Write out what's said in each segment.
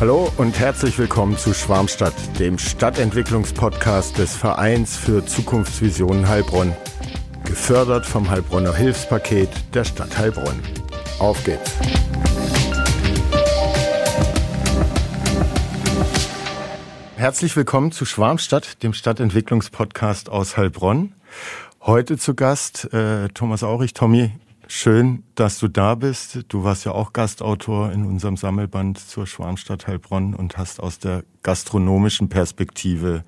Hallo und herzlich willkommen zu Schwarmstadt, dem Stadtentwicklungspodcast des Vereins für Zukunftsvisionen Heilbronn. Gefördert vom Heilbronner Hilfspaket der Stadt Heilbronn. Auf geht's! Herzlich willkommen zu Schwarmstadt, dem Stadtentwicklungspodcast aus Heilbronn. Heute zu Gast äh, Thomas Aurich. Tommy, schön, dass du da bist. Du warst ja auch Gastautor in unserem Sammelband zur Schwarmstadt Heilbronn und hast aus der gastronomischen Perspektive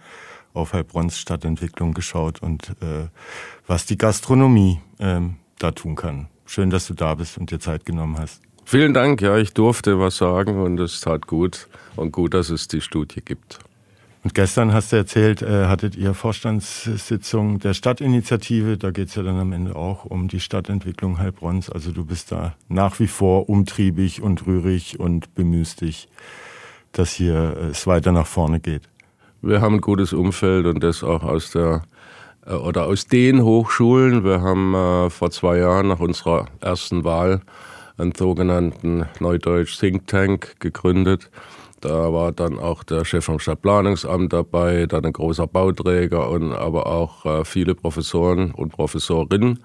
auf Heilbronns Stadtentwicklung geschaut und äh, was die Gastronomie ähm, da tun kann. Schön, dass du da bist und dir Zeit genommen hast. Vielen Dank. Ja, ich durfte was sagen und es tat gut und gut, dass es die Studie gibt. Und gestern hast du erzählt, äh, hattet ihr Vorstandssitzung der Stadtinitiative. Da geht es ja dann am Ende auch um die Stadtentwicklung Heilbronns. Also du bist da nach wie vor umtriebig und rührig und bemühst dich, dass hier äh, es weiter nach vorne geht. Wir haben ein gutes Umfeld und das auch aus der äh, oder aus den Hochschulen. Wir haben äh, vor zwei Jahren nach unserer ersten Wahl einen sogenannten Neudeutsch Think Tank gegründet da war dann auch der Chef vom Stadtplanungsamt dabei, dann ein großer Bauträger und aber auch äh, viele Professoren und Professorinnen.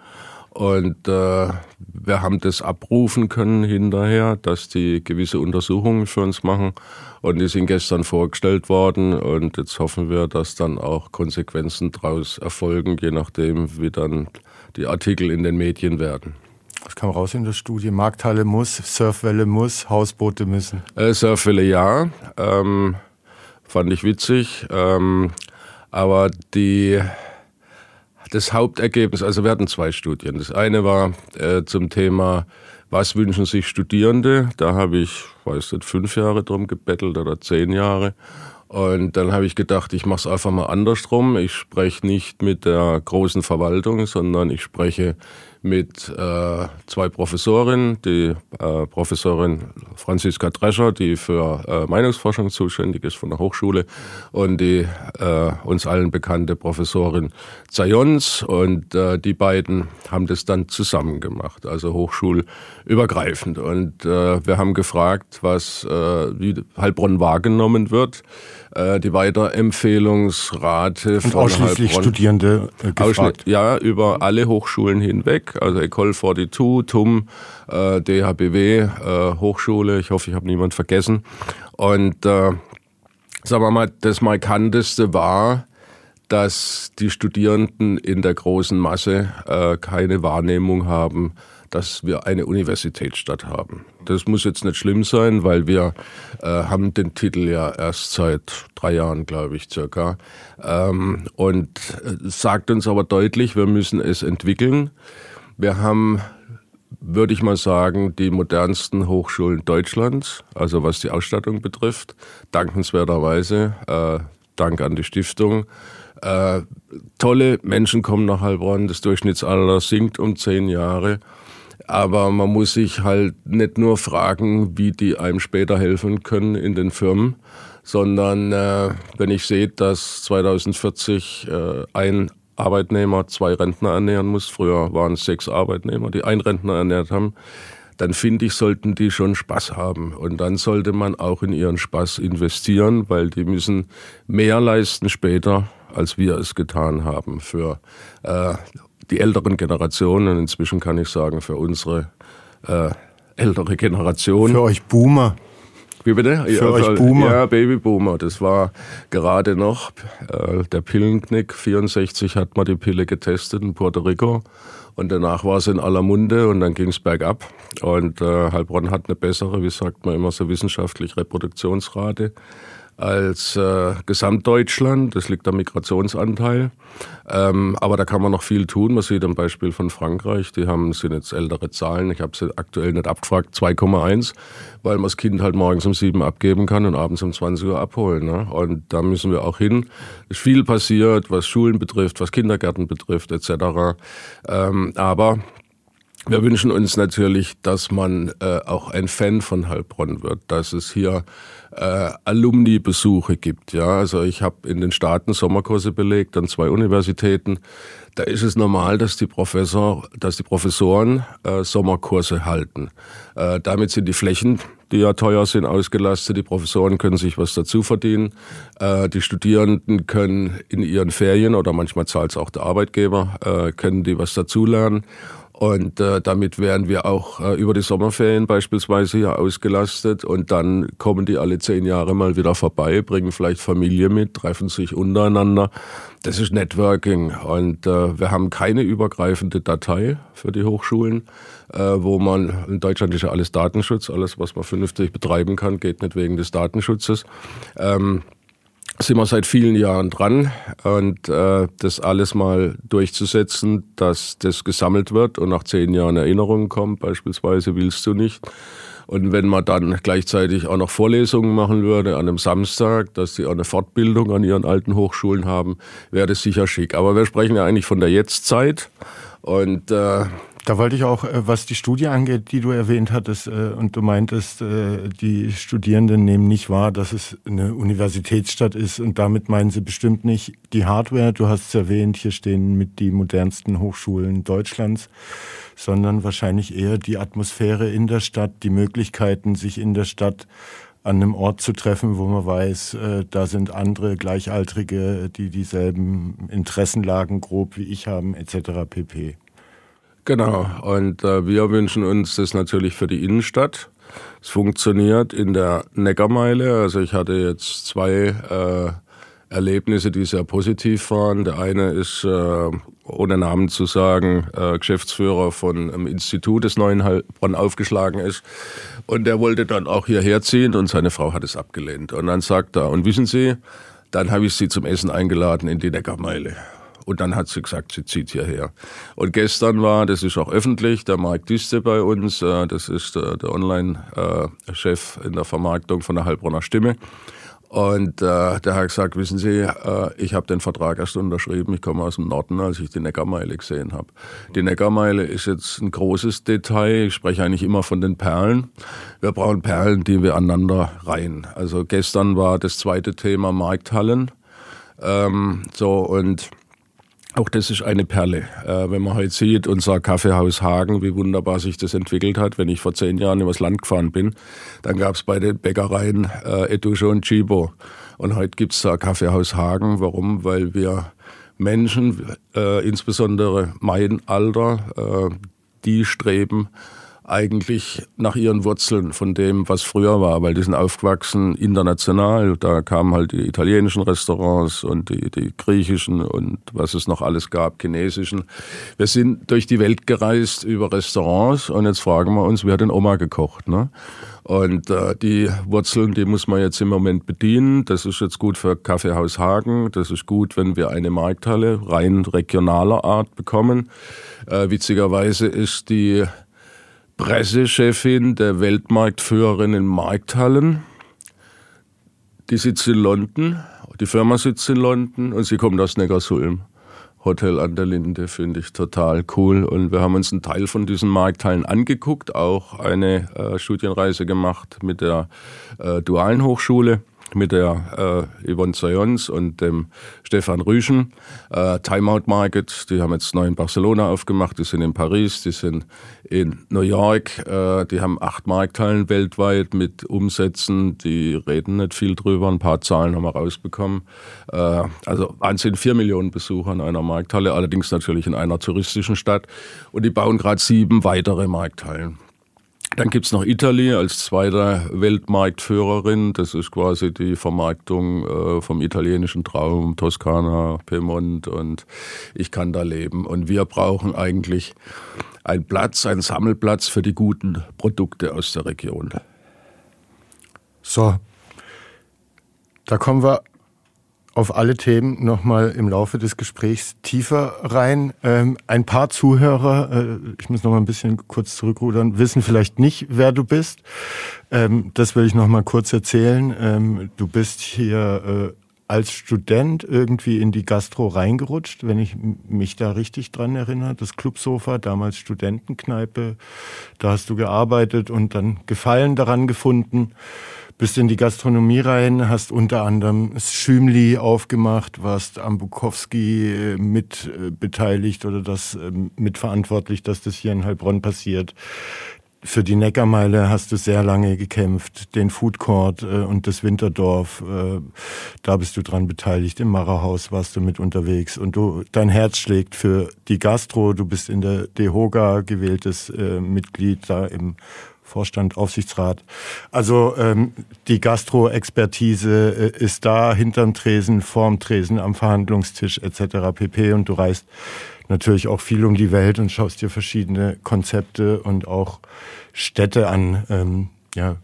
Und äh, wir haben das abrufen können hinterher, dass die gewisse Untersuchungen für uns machen. Und die sind gestern vorgestellt worden. Und jetzt hoffen wir, dass dann auch Konsequenzen daraus erfolgen, je nachdem, wie dann die Artikel in den Medien werden. Was kam raus in der Studie? Markthalle muss, Surfwelle muss, Hausboote müssen. Äh, Surfwelle ja, ähm, fand ich witzig. Ähm, aber die, das Hauptergebnis, also wir hatten zwei Studien. Das eine war äh, zum Thema, was wünschen sich Studierende? Da habe ich, weiß nicht, fünf Jahre drum gebettelt oder zehn Jahre. Und dann habe ich gedacht, ich mache es einfach mal andersrum. Ich spreche nicht mit der großen Verwaltung, sondern ich spreche mit äh, zwei Professorinnen, die äh, Professorin Franziska Drescher, die für äh, Meinungsforschung zuständig ist von der Hochschule, und die äh, uns allen bekannte Professorin Zayons. Und äh, die beiden haben das dann zusammen gemacht, also hochschulübergreifend. Und äh, wir haben gefragt, was äh, wie Heilbronn wahrgenommen wird äh, die Weiterempfehlungsrate Und von ausschließlich Heilbronn, Studierende äh, gefragt. Ja, über alle Hochschulen hinweg, also Ecole 42, TUM, äh, DHBW, äh, Hochschule, ich hoffe, ich habe niemand vergessen. Und äh, sagen wir mal, das Markanteste war, dass die Studierenden in der großen Masse äh, keine Wahrnehmung haben, dass wir eine Universitätsstadt haben. Das muss jetzt nicht schlimm sein, weil wir äh, haben den Titel ja erst seit drei Jahren, glaube ich, circa. Ähm, und äh, sagt uns aber deutlich, wir müssen es entwickeln. Wir haben würde ich mal sagen, die modernsten Hochschulen Deutschlands, also was die Ausstattung betrifft. Dankenswerterweise, äh, Dank an die Stiftung. Äh, tolle Menschen kommen nach Heilbronn, das Durchschnittsalter sinkt um zehn Jahre. Aber man muss sich halt nicht nur fragen, wie die einem später helfen können in den Firmen, sondern äh, wenn ich sehe, dass 2040 äh, ein Arbeitnehmer zwei Rentner ernähren muss, früher waren es sechs Arbeitnehmer, die einen Rentner ernährt haben, dann finde ich, sollten die schon Spaß haben. Und dann sollte man auch in ihren Spaß investieren, weil die müssen mehr leisten später, als wir es getan haben für äh, die älteren Generationen, inzwischen kann ich sagen, für unsere äh, ältere Generation. Für euch Boomer. Wie bitte? Für ja, euch Boomer. Ja, Babyboomer. Das war gerade noch äh, der Pillenknick. 64 hat man die Pille getestet in Puerto Rico. Und danach war es in aller Munde und dann ging es bergab. Und äh, Heilbronn hat eine bessere, wie sagt man immer so wissenschaftlich, Reproduktionsrate als äh, Gesamtdeutschland. Das liegt am Migrationsanteil. Ähm, aber da kann man noch viel tun. Man sieht am Beispiel von Frankreich, die haben, sind jetzt ältere Zahlen. Ich habe sie aktuell nicht abgefragt, 2,1, weil man das Kind halt morgens um sieben abgeben kann und abends um 20 Uhr abholen. Ne? Und da müssen wir auch hin. Es ist viel passiert, was Schulen betrifft, was Kindergärten betrifft, etc. Ähm, aber wir wünschen uns natürlich, dass man äh, auch ein Fan von Heilbronn wird, dass es hier äh, Alumni-Besuche gibt. Ja, also ich habe in den Staaten Sommerkurse belegt an zwei Universitäten. Da ist es normal, dass die Professor, dass die Professoren äh, Sommerkurse halten. Äh, damit sind die Flächen die ja teuer sind, ausgelastet. Die Professoren können sich was dazu verdienen. Äh, die Studierenden können in ihren Ferien oder manchmal zahlt es auch der Arbeitgeber, äh, können die was dazulernen. Und äh, damit wären wir auch äh, über die Sommerferien beispielsweise hier ausgelastet. Und dann kommen die alle zehn Jahre mal wieder vorbei, bringen vielleicht Familie mit, treffen sich untereinander. Das ist Networking. Und äh, wir haben keine übergreifende Datei für die Hochschulen, äh, wo man, in Deutschland ist ja alles Datenschutz, alles, was man vernünftig betreiben kann, geht nicht wegen des Datenschutzes. Ähm, sind wir seit vielen Jahren dran und äh, das alles mal durchzusetzen, dass das gesammelt wird und nach zehn Jahren Erinnerungen kommt, beispielsweise willst du nicht. Und wenn man dann gleichzeitig auch noch Vorlesungen machen würde an einem Samstag, dass sie auch eine Fortbildung an ihren alten Hochschulen haben, wäre das sicher schick. Aber wir sprechen ja eigentlich von der Jetztzeit und äh, da wollte ich auch, äh, was die Studie angeht, die du erwähnt hattest, äh, und du meintest, äh, die Studierenden nehmen nicht wahr, dass es eine Universitätsstadt ist und damit meinen sie bestimmt nicht die Hardware. Du hast es erwähnt, hier stehen mit die modernsten Hochschulen Deutschlands, sondern wahrscheinlich eher die Atmosphäre in der Stadt, die Möglichkeiten, sich in der Stadt an einem Ort zu treffen, wo man weiß, da sind andere Gleichaltrige, die dieselben Interessenlagen grob wie ich haben, etc. pp. Genau, und äh, wir wünschen uns das natürlich für die Innenstadt. Es funktioniert in der Neckarmeile. Also ich hatte jetzt zwei äh, Erlebnisse, die sehr positiv waren. Der eine ist, äh, ohne Namen zu sagen, äh, Geschäftsführer von einem Institut, das neu in aufgeschlagen ist. Und der wollte dann auch hierher ziehen und seine Frau hat es abgelehnt. Und dann sagt er, und wissen Sie, dann habe ich Sie zum Essen eingeladen in die Neckarmeile. Und dann hat sie gesagt, sie zieht hierher. Und gestern war, das ist auch öffentlich, der Mark Diste bei uns, äh, das ist der Online-Chef in der Vermarktung von der Heilbronner Stimme. Und äh, der hat gesagt, wissen Sie, äh, ich habe den Vertrag erst unterschrieben, ich komme aus dem Norden, als ich die Neckarmeile gesehen habe. Die Neckarmeile ist jetzt ein großes Detail, ich spreche eigentlich immer von den Perlen. Wir brauchen Perlen, die wir aneinander reihen. Also gestern war das zweite Thema Markthallen. Ähm, so und auch das ist eine Perle. Äh, wenn man heute sieht, unser Kaffeehaus Hagen, wie wunderbar sich das entwickelt hat. Wenn ich vor zehn Jahren übers Land gefahren bin, dann gab es bei den Bäckereien äh, Etusche und Chibo. Und heute gibt es da Kaffeehaus Hagen. Warum? Weil wir Menschen, äh, insbesondere mein Alter, äh, die streben eigentlich nach ihren Wurzeln von dem, was früher war, weil die sind aufgewachsen international. Da kamen halt die italienischen Restaurants und die, die griechischen und was es noch alles gab, chinesischen. Wir sind durch die Welt gereist über Restaurants und jetzt fragen wir uns, wer hat denn Oma gekocht? Ne? Und äh, die Wurzeln, die muss man jetzt im Moment bedienen. Das ist jetzt gut für Kaffeehaus Hagen. Das ist gut, wenn wir eine Markthalle rein regionaler Art bekommen. Äh, witzigerweise ist die Pressechefin der Weltmarktführerin in Markthallen. Die sitzt in London, die Firma sitzt in London und sie kommt aus Neckarsulm. Hotel an der Linde finde ich total cool. Und wir haben uns einen Teil von diesen Markthallen angeguckt, auch eine äh, Studienreise gemacht mit der äh, Dualen Hochschule mit der äh, Yvonne Sayons und dem Stefan Rüschen. Äh, Timeout Market, die haben jetzt neu in Barcelona aufgemacht, die sind in Paris, die sind in New York, äh, die haben acht Markthallen weltweit mit Umsätzen, die reden nicht viel drüber, ein paar Zahlen haben wir rausbekommen. Äh, also Wahnsinn, vier Millionen Besucher in einer Markthalle, allerdings natürlich in einer touristischen Stadt und die bauen gerade sieben weitere Markthallen. Dann gibt's noch Italy als zweiter Weltmarktführerin. Das ist quasi die Vermarktung äh, vom italienischen Traum, Toskana, Piemont und ich kann da leben. Und wir brauchen eigentlich einen Platz, einen Sammelplatz für die guten Produkte aus der Region. So, da kommen wir auf alle Themen nochmal im Laufe des Gesprächs tiefer rein. Ähm, ein paar Zuhörer, äh, ich muss noch mal ein bisschen kurz zurückrudern, wissen vielleicht nicht, wer du bist. Ähm, das will ich noch mal kurz erzählen. Ähm, du bist hier äh, als Student irgendwie in die Gastro reingerutscht, wenn ich mich da richtig dran erinnere. Das Clubsofa, damals Studentenkneipe, da hast du gearbeitet und dann Gefallen daran gefunden bist in die Gastronomie rein, hast unter anderem Schümli aufgemacht, warst am Bukowski äh, mit äh, beteiligt oder das äh, mitverantwortlich, dass das hier in Heilbronn passiert. für die Neckarmeile hast du sehr lange gekämpft, den Food Court äh, und das Winterdorf, da bist du dran beteiligt. Im Marerhaus warst du mit unterwegs und du, dein Herz schlägt für die Gastro. Du bist in der DEHOGA gewähltes äh, Mitglied da im Vorstand, Aufsichtsrat. Also ähm, die Gastro-Expertise äh, ist da hinterm Tresen, vorm Tresen, am Verhandlungstisch etc. pp. Und du reist natürlich auch viel um die Welt und schaust dir verschiedene Konzepte und auch Städte an, ähm, ja,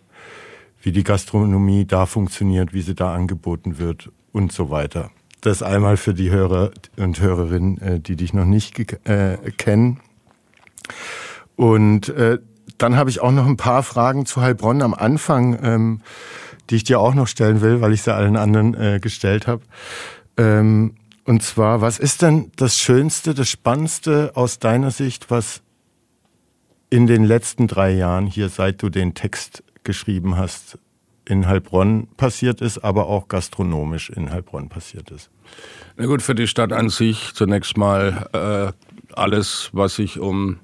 wie die Gastronomie da funktioniert, wie sie da angeboten wird und so weiter. Das einmal für die Hörer und Hörerinnen, äh, die dich noch nicht äh, kennen. Und äh, dann habe ich auch noch ein paar Fragen zu Heilbronn am Anfang, ähm, die ich dir auch noch stellen will, weil ich sie allen anderen äh, gestellt habe. Ähm, und zwar, was ist denn das Schönste, das Spannendste aus deiner Sicht, was in den letzten drei Jahren hier, seit du den Text geschrieben hast, in Heilbronn passiert ist, aber auch gastronomisch in Heilbronn passiert ist? Na gut, für die Stadt an sich zunächst mal äh, alles, was sich um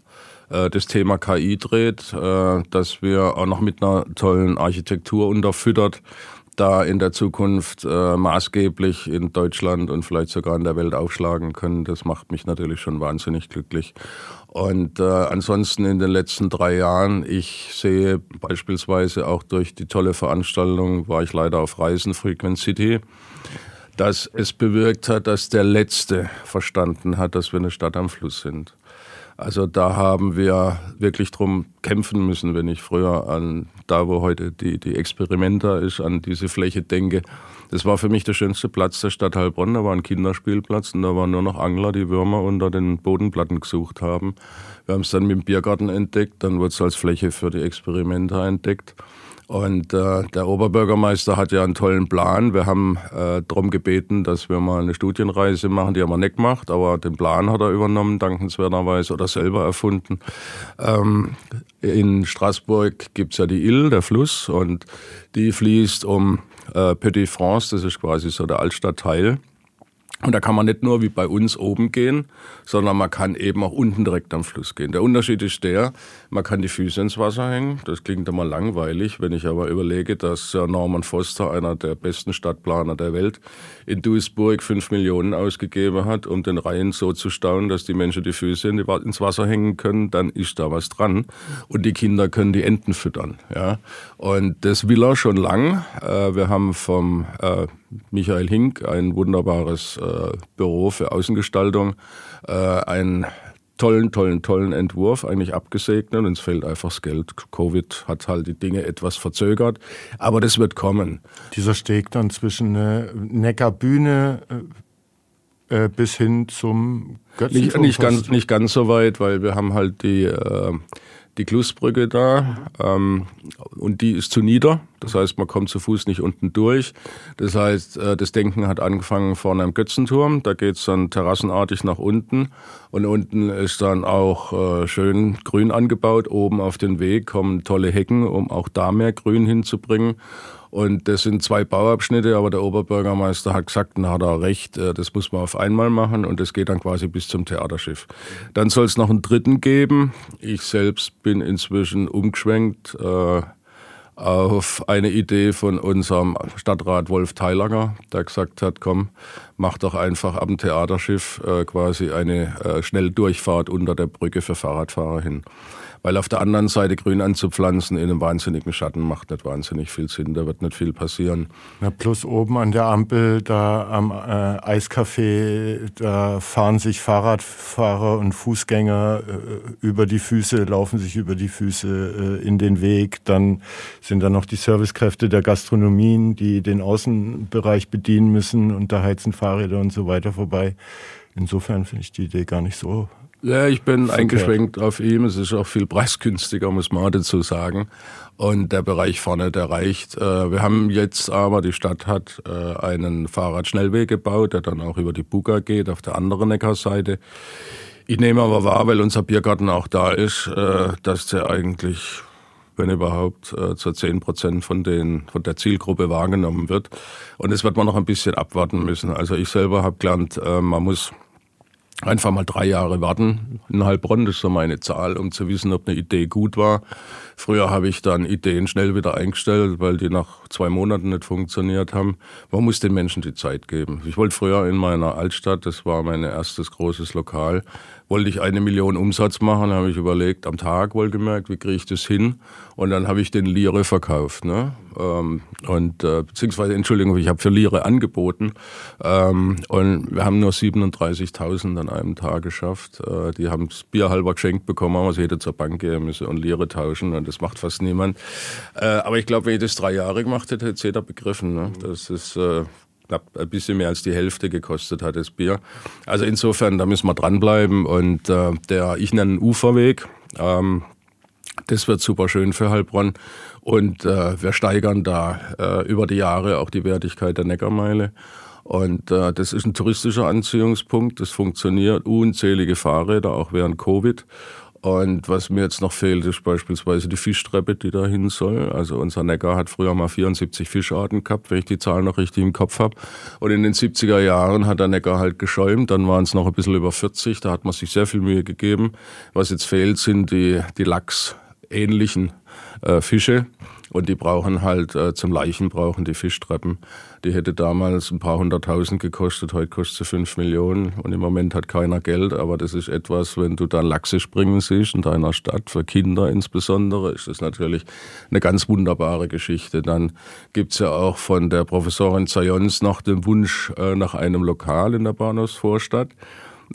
äh, das Thema KI dreht, äh, dass wir auch noch mit einer tollen Architektur unterfüttert da in der Zukunft äh, maßgeblich in Deutschland und vielleicht sogar in der Welt aufschlagen können. Das macht mich natürlich schon wahnsinnig glücklich. Und äh, ansonsten in den letzten drei Jahren, ich sehe beispielsweise auch durch die tolle Veranstaltung, war ich leider auf Reisen, Frequent City, dass es bewirkt hat, dass der Letzte verstanden hat, dass wir eine Stadt am Fluss sind. Also da haben wir wirklich drum kämpfen müssen, wenn ich früher an da, wo heute die, die Experimenta ist, an diese Fläche denke. Das war für mich der schönste Platz der Stadt Heilbronn. Da war ein Kinderspielplatz und da waren nur noch Angler, die Würmer unter den Bodenplatten gesucht haben. Wir haben es dann mit dem Biergarten entdeckt, dann wurde es als Fläche für die Experimenta entdeckt. Und äh, der Oberbürgermeister hat ja einen tollen Plan. Wir haben äh, darum gebeten, dass wir mal eine Studienreise machen, die haben wir nicht gemacht, aber den Plan hat er übernommen, dankenswerterweise, oder selber erfunden. Ähm, in Straßburg gibt's ja die Ill, der Fluss, und die fließt um äh, Petit France, das ist quasi so der Altstadtteil. Und da kann man nicht nur wie bei uns oben gehen, sondern man kann eben auch unten direkt am Fluss gehen. Der Unterschied ist der, man kann die Füße ins Wasser hängen. Das klingt immer langweilig, wenn ich aber überlege, dass Norman Foster, einer der besten Stadtplaner der Welt, in Duisburg fünf Millionen ausgegeben hat, um den Rhein so zu stauen, dass die Menschen die Füße ins Wasser hängen können, dann ist da was dran. Und die Kinder können die Enten füttern. Ja. Und das will er schon lang. Äh, wir haben vom äh, Michael Hink, ein wunderbares äh, Büro für Außengestaltung, äh, einen tollen, tollen, tollen Entwurf eigentlich abgesegnet und es fehlt einfach das Geld. Covid hat halt die Dinge etwas verzögert, aber das wird kommen. Dieser Steg dann zwischen äh, Neckarbühne äh, bis hin zum Götzenturm? Nicht, nicht, ganz, nicht ganz so weit, weil wir haben halt die äh, die Klusbrücke da ähm, und die ist zu nieder. Das heißt, man kommt zu Fuß nicht unten durch. Das heißt, äh, das Denken hat angefangen vorne am Götzenturm. Da geht's dann terrassenartig nach unten und unten ist dann auch äh, schön grün angebaut. Oben auf den Weg kommen tolle Hecken, um auch da mehr Grün hinzubringen. Und das sind zwei Bauabschnitte, aber der Oberbürgermeister hat gesagt, na hat er recht, äh, das muss man auf einmal machen und das geht dann quasi bis zum Theaterschiff. Dann soll es noch einen dritten geben. Ich selbst bin inzwischen umgeschwenkt äh, auf eine Idee von unserem Stadtrat Wolf Teilager, der gesagt hat, komm, mach doch einfach am Theaterschiff äh, quasi eine äh, Schnelldurchfahrt unter der Brücke für Fahrradfahrer hin. Weil auf der anderen Seite grün anzupflanzen in einem wahnsinnigen Schatten macht nicht wahnsinnig viel Sinn. Da wird nicht viel passieren. Na, plus oben an der Ampel, da am äh, Eiscafé, da fahren sich Fahrradfahrer und Fußgänger äh, über die Füße, laufen sich über die Füße äh, in den Weg. Dann sind da noch die Servicekräfte der Gastronomien, die den Außenbereich bedienen müssen und da heizen Fahrräder und so weiter vorbei. Insofern finde ich die Idee gar nicht so ja, ich bin eingeschränkt auf ihm. Es ist auch viel preisgünstiger, muss man dazu sagen. Und der Bereich vorne, der reicht. Äh, wir haben jetzt aber, die Stadt hat äh, einen Fahrradschnellweg gebaut, der dann auch über die Buga geht, auf der anderen Neckarseite. Ich nehme aber wahr, weil unser Biergarten auch da ist, äh, dass der eigentlich, wenn überhaupt, zu zehn Prozent von, den, von der Zielgruppe wahrgenommen wird. Und das wird man noch ein bisschen abwarten müssen. Also ich selber habe gelernt, man muss Einfach mal drei Jahre warten. In Heilbronn, ist so meine Zahl, um zu wissen, ob eine Idee gut war. Früher habe ich dann Ideen schnell wieder eingestellt, weil die nach zwei Monaten nicht funktioniert haben. Man muss den Menschen die Zeit geben. Ich wollte früher in meiner Altstadt, das war mein erstes großes Lokal, wollte ich eine Million Umsatz machen, habe ich überlegt, am Tag wohlgemerkt, wie kriege ich das hin? Und dann habe ich den Lire verkauft. Ne? Ähm, und äh, beziehungsweise, Entschuldigung, ich habe für Lire angeboten. Ähm, und wir haben nur 37.000 an einem Tag geschafft. Äh, die haben das Bier halber geschenkt bekommen, aber sie hätte zur Bank gehen müssen und Lire tauschen. Und das macht fast niemand. Äh, aber ich glaube, wenn ich das drei Jahre gemacht hätte, hätte es jeder begriffen. Ne? Das ist äh, knapp ein bisschen mehr als die Hälfte gekostet hat, das Bier. Also insofern, da müssen wir dranbleiben. Und äh, der, ich nenne einen Uferweg. Ähm, das wird super schön für Heilbronn. Und äh, wir steigern da äh, über die Jahre auch die Wertigkeit der Neckarmeile. Und äh, das ist ein touristischer Anziehungspunkt. Das funktioniert. Unzählige Fahrräder, auch während Covid. Und was mir jetzt noch fehlt, ist beispielsweise die Fischtreppe, die da hin soll. Also unser Neckar hat früher mal 74 Fischarten gehabt, wenn ich die Zahl noch richtig im Kopf habe. Und in den 70er Jahren hat der Neckar halt geschäumt, dann waren es noch ein bisschen über 40, da hat man sich sehr viel Mühe gegeben. Was jetzt fehlt, sind die, die Lachs-ähnlichen äh, Fische. Und die brauchen halt äh, zum Leichen brauchen die Fischtreppen. Die hätte damals ein paar hunderttausend gekostet, heute kostet sie fünf Millionen und im Moment hat keiner Geld. Aber das ist etwas, wenn du da Lachse springen siehst in deiner Stadt, für Kinder insbesondere, ist das natürlich eine ganz wunderbare Geschichte. Dann gibt's ja auch von der Professorin Zayons noch den Wunsch äh, nach einem Lokal in der Bahnhofsvorstadt.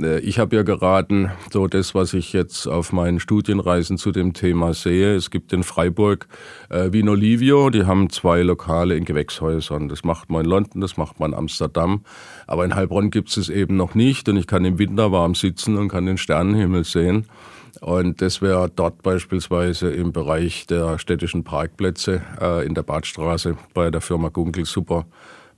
Äh, ich habe ja geraten, so das, was ich jetzt auf meinen Studienreisen zu dem Thema sehe. Es gibt in Freiburg äh, Vino Livio, die haben zwei Lokale in Gewächshäusern. Das macht man in London, das macht man in Amsterdam. Aber in Heilbronn gibt es es eben noch nicht und ich kann im Winter warm sitzen und kann den Sternenhimmel sehen. Und das wäre dort beispielsweise im Bereich der städtischen Parkplätze äh, in der Badstraße bei der Firma Gunkel super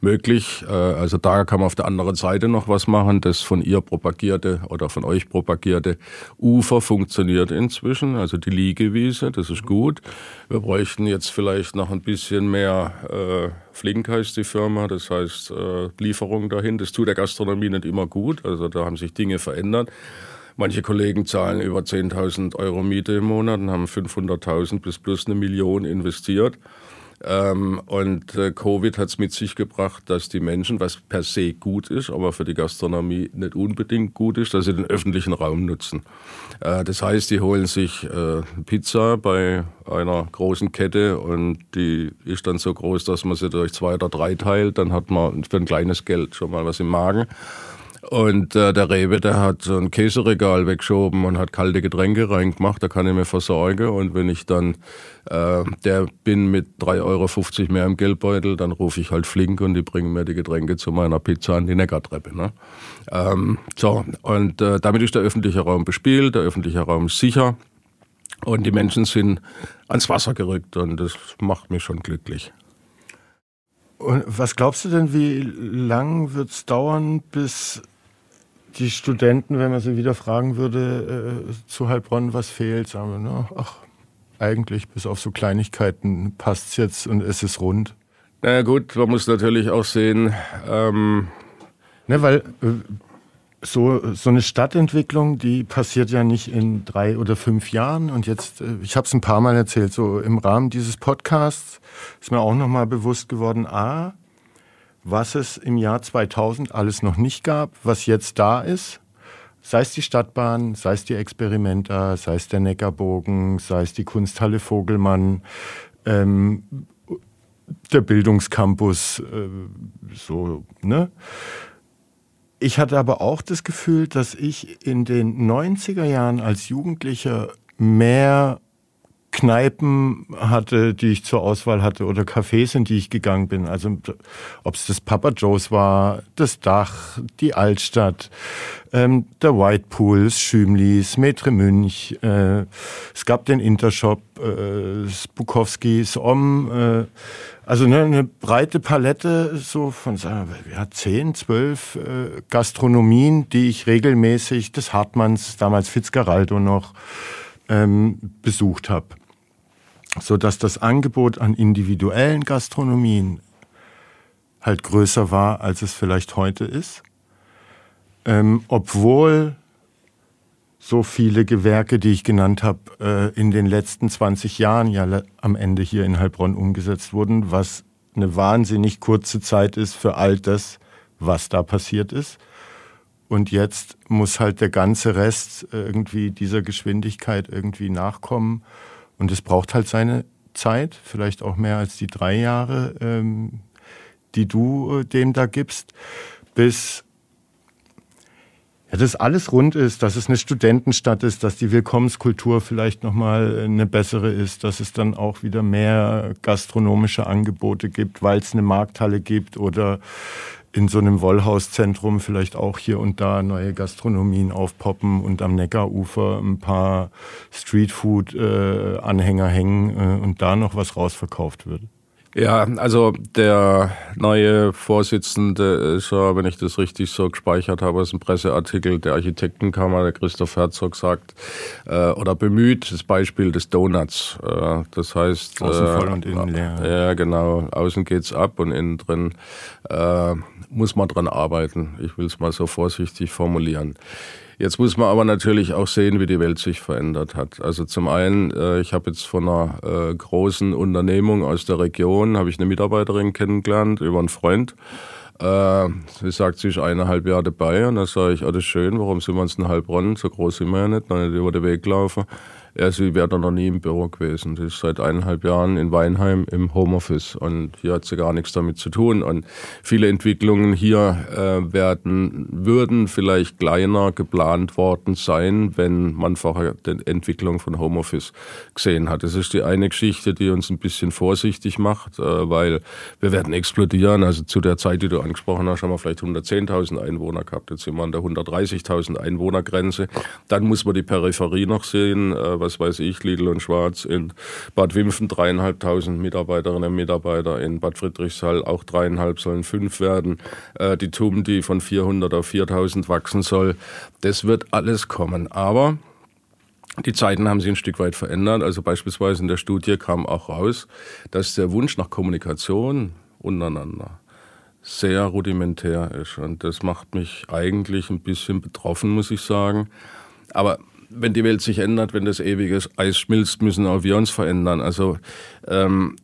möglich. Äh, also da kann man auf der anderen Seite noch was machen. Das von ihr propagierte oder von euch propagierte Ufer funktioniert inzwischen, also die Liegewiese, das ist gut. Wir bräuchten jetzt vielleicht noch ein bisschen mehr äh, Flink heißt die Firma, das heißt äh, Lieferung dahin. Das tut der Gastronomie nicht immer gut, also da haben sich Dinge verändert. Manche Kollegen zahlen über 10.000 Euro Miete im Monat und haben 500.000 bis plus eine Million investiert. Ähm, und äh, Covid hat es mit sich gebracht, dass die Menschen, was per se gut ist, aber für die Gastronomie nicht unbedingt gut ist, dass sie den öffentlichen Raum nutzen. Äh, das heißt, die holen sich äh, Pizza bei einer großen Kette und die ist dann so groß, dass man sie durch zwei oder drei teilt. Dann hat man für ein kleines Geld schon mal was im Magen. Und äh, der Rewe, der hat so ein Käseregal weggeschoben und hat kalte Getränke reingemacht, da kann ich mir versorgen. Und wenn ich dann äh, der bin mit 3,50 Euro mehr im Geldbeutel, dann rufe ich halt flink und die bringen mir die Getränke zu meiner Pizza an die Neckartreppe. Ne? Ähm, so, und äh, damit ist der öffentliche Raum bespielt, der öffentliche Raum ist sicher. Und die Menschen sind ans Wasser gerückt und das macht mich schon glücklich. Und was glaubst du denn, wie lang wird es dauern, bis die Studenten, wenn man sie wieder fragen würde, äh, zu Heilbronn, was fehlt, sagen wir, ne? ach, eigentlich bis auf so Kleinigkeiten passt es jetzt und es ist rund. Na gut, man muss natürlich auch sehen, ähm ne, weil äh, so, so eine Stadtentwicklung, die passiert ja nicht in drei oder fünf Jahren. Und jetzt, äh, ich habe es ein paar Mal erzählt, so im Rahmen dieses Podcasts ist mir auch nochmal bewusst geworden, a, was es im Jahr 2000 alles noch nicht gab, was jetzt da ist. Sei es die Stadtbahn, sei es die Experimenta, sei es der Neckarbogen, sei es die Kunsthalle Vogelmann, ähm, der Bildungscampus, äh, so, ne? Ich hatte aber auch das Gefühl, dass ich in den 90er Jahren als Jugendlicher mehr Kneipen hatte, die ich zur Auswahl hatte oder Cafés, in die ich gegangen bin. Also ob es das Papa Joe's war, das Dach, die Altstadt, ähm, der White Pool, das Schümlis, Metre Münch, äh, es gab den Intershop, äh, Bukowski, Om, äh, also eine, eine, breite Palette so von ja, zehn, zwölf äh, Gastronomien, die ich regelmäßig des Hartmanns, damals Fitzgeraldo noch, ähm, besucht habe. So dass das Angebot an individuellen Gastronomien halt größer war, als es vielleicht heute ist. Ähm, obwohl so viele Gewerke, die ich genannt habe, äh, in den letzten 20 Jahren ja am Ende hier in Heilbronn umgesetzt wurden, was eine wahnsinnig kurze Zeit ist für all das, was da passiert ist. Und jetzt muss halt der ganze Rest irgendwie dieser Geschwindigkeit irgendwie nachkommen. Und es braucht halt seine Zeit, vielleicht auch mehr als die drei Jahre, ähm, die du äh, dem da gibst, bis ja, dass alles rund ist, dass es eine Studentenstadt ist, dass die Willkommenskultur vielleicht nochmal eine bessere ist, dass es dann auch wieder mehr gastronomische Angebote gibt, weil es eine Markthalle gibt oder in so einem Wollhauszentrum vielleicht auch hier und da neue Gastronomien aufpoppen und am Neckarufer ein paar Streetfood-Anhänger hängen äh, und da noch was rausverkauft wird. Ja, also der neue Vorsitzende ist ja, wenn ich das richtig so gespeichert habe, ist ein Presseartikel der Architektenkammer, der Christoph Herzog sagt äh, oder bemüht das Beispiel des Donuts. Äh, das heißt außen voll äh, und innen leer. Ja, genau. Außen geht's ab und innen drin äh, muss man dran arbeiten. Ich will es mal so vorsichtig formulieren. Jetzt muss man aber natürlich auch sehen, wie die Welt sich verändert hat. Also zum einen, äh, ich habe jetzt von einer äh, großen Unternehmung aus der Region, habe ich eine Mitarbeiterin kennengelernt über einen Freund. Äh, sie sagt, sie ist eineinhalb Jahre dabei und dann sage ich, oh, das ist schön, warum sind wir uns in Heilbronn? So groß sind wir ja nicht, dann nicht über den Weg laufen. Ja, sie wäre noch nie im Büro gewesen. Sie ist seit eineinhalb Jahren in Weinheim im Homeoffice und hier hat sie gar nichts damit zu tun. Und viele Entwicklungen hier äh, werden, würden vielleicht kleiner geplant worden sein, wenn man vorher die Entwicklung von Homeoffice gesehen hat. Das ist die eine Geschichte, die uns ein bisschen vorsichtig macht, äh, weil wir werden explodieren. Also zu der Zeit, die du angesprochen hast, haben wir vielleicht 110.000 Einwohner gehabt. Jetzt sind wir an der 130.000 Einwohnergrenze. Dann muss man die Peripherie noch sehen. Äh, was weiß ich, Lidl und Schwarz, in Bad Wimpfen dreieinhalbtausend Mitarbeiterinnen und Mitarbeiter, in Bad Friedrichshall auch dreieinhalb, sollen fünf werden. Äh, die TUM, die von 400 auf 4000 wachsen soll, das wird alles kommen. Aber die Zeiten haben sich ein Stück weit verändert. Also beispielsweise in der Studie kam auch raus, dass der Wunsch nach Kommunikation untereinander sehr rudimentär ist. Und das macht mich eigentlich ein bisschen betroffen, muss ich sagen. Aber wenn die Welt sich ändert, wenn das ewige Eis schmilzt, müssen auch wir uns verändern. Also ähm,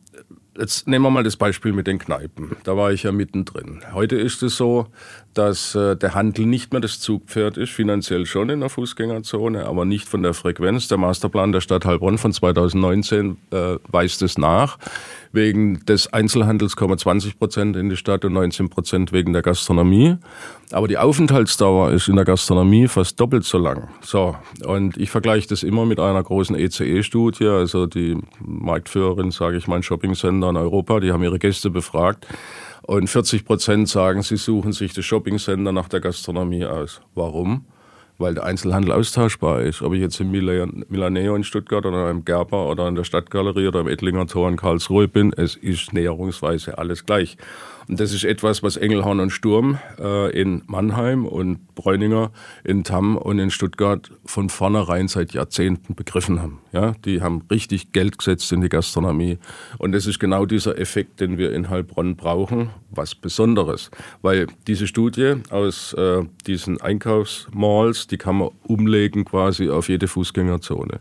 Jetzt nehmen wir mal das Beispiel mit den Kneipen. Da war ich ja mittendrin. Heute ist es so, dass äh, der Handel nicht mehr das Zugpferd ist, finanziell schon in der Fußgängerzone, aber nicht von der Frequenz. Der Masterplan der Stadt Heilbronn von 2019 äh, weist es nach. Wegen des Einzelhandels kommen 20 Prozent in die Stadt und 19 Prozent wegen der Gastronomie. Aber die Aufenthaltsdauer ist in der Gastronomie fast doppelt so lang. So, und ich vergleiche das immer mit einer großen ECE-Studie, also die Marktführerin, sage ich mal, Shopping-Center in Europa, die haben ihre Gäste befragt. Und 40 Prozent sagen, sie suchen sich das Shopping-Center nach der Gastronomie aus. Warum? Weil der Einzelhandel austauschbar ist. Ob ich jetzt im Milaneo in Stuttgart oder im Gerber oder in der Stadtgalerie oder im Ettlinger Tor in Karlsruhe bin, es ist näherungsweise alles gleich. Und das ist etwas, was Engelhorn und Sturm äh, in Mannheim und Bräuninger in Tamm und in Stuttgart von vornherein seit Jahrzehnten begriffen haben. Ja, die haben richtig Geld gesetzt in die Gastronomie. Und das ist genau dieser Effekt, den wir in Heilbronn brauchen, was Besonderes. Weil diese Studie aus äh, diesen Einkaufsmalls, die kann man umlegen quasi auf jede Fußgängerzone.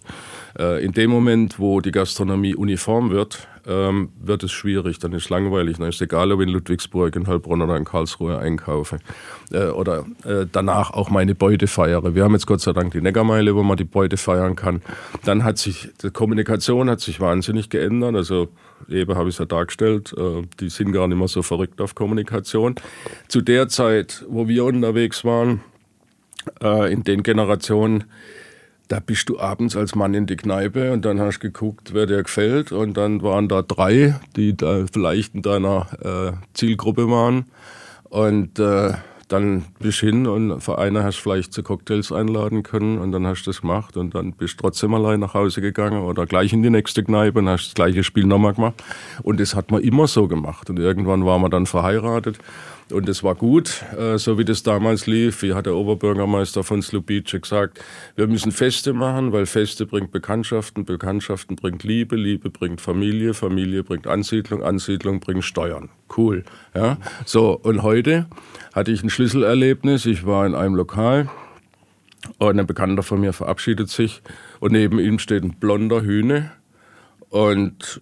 Äh, in dem Moment, wo die Gastronomie uniform wird, ähm, wird es schwierig, dann ist es langweilig. Dann ist es egal, ob ich in Ludwigsburg, in Heilbronn oder in Karlsruhe einkaufe. Äh, oder äh, danach auch meine Beute feiere. Wir haben jetzt Gott sei Dank die Neckarmeile, wo man die Beute feiern kann. Dann hat sich, die Kommunikation hat sich wahnsinnig geändert. Also eben habe ich es ja dargestellt, äh, die sind gar nicht mehr so verrückt auf Kommunikation. Zu der Zeit, wo wir unterwegs waren, äh, in den Generationen, da bist du abends als Mann in die Kneipe und dann hast du geguckt, wer dir gefällt. Und dann waren da drei, die da vielleicht in deiner äh, Zielgruppe waren. Und äh, dann bist du hin und für eine hast du vielleicht zu Cocktails einladen können und dann hast du das gemacht und dann bist du trotzdem allein nach Hause gegangen oder gleich in die nächste Kneipe und hast das gleiche Spiel nochmal gemacht. Und das hat man immer so gemacht. Und irgendwann war man dann verheiratet und es war gut, äh, so wie das damals lief. Wie hat der Oberbürgermeister von Slubice gesagt, wir müssen Feste machen, weil Feste bringt Bekanntschaften, Bekanntschaften bringt Liebe, Liebe bringt Familie, Familie bringt Ansiedlung, Ansiedlung bringt Steuern. Cool. Ja? So, und heute hatte ich ein Schlüsselerlebnis. Ich war in einem Lokal Und ein Bekannter von mir verabschiedet sich und neben ihm steht ein blonder Hühne und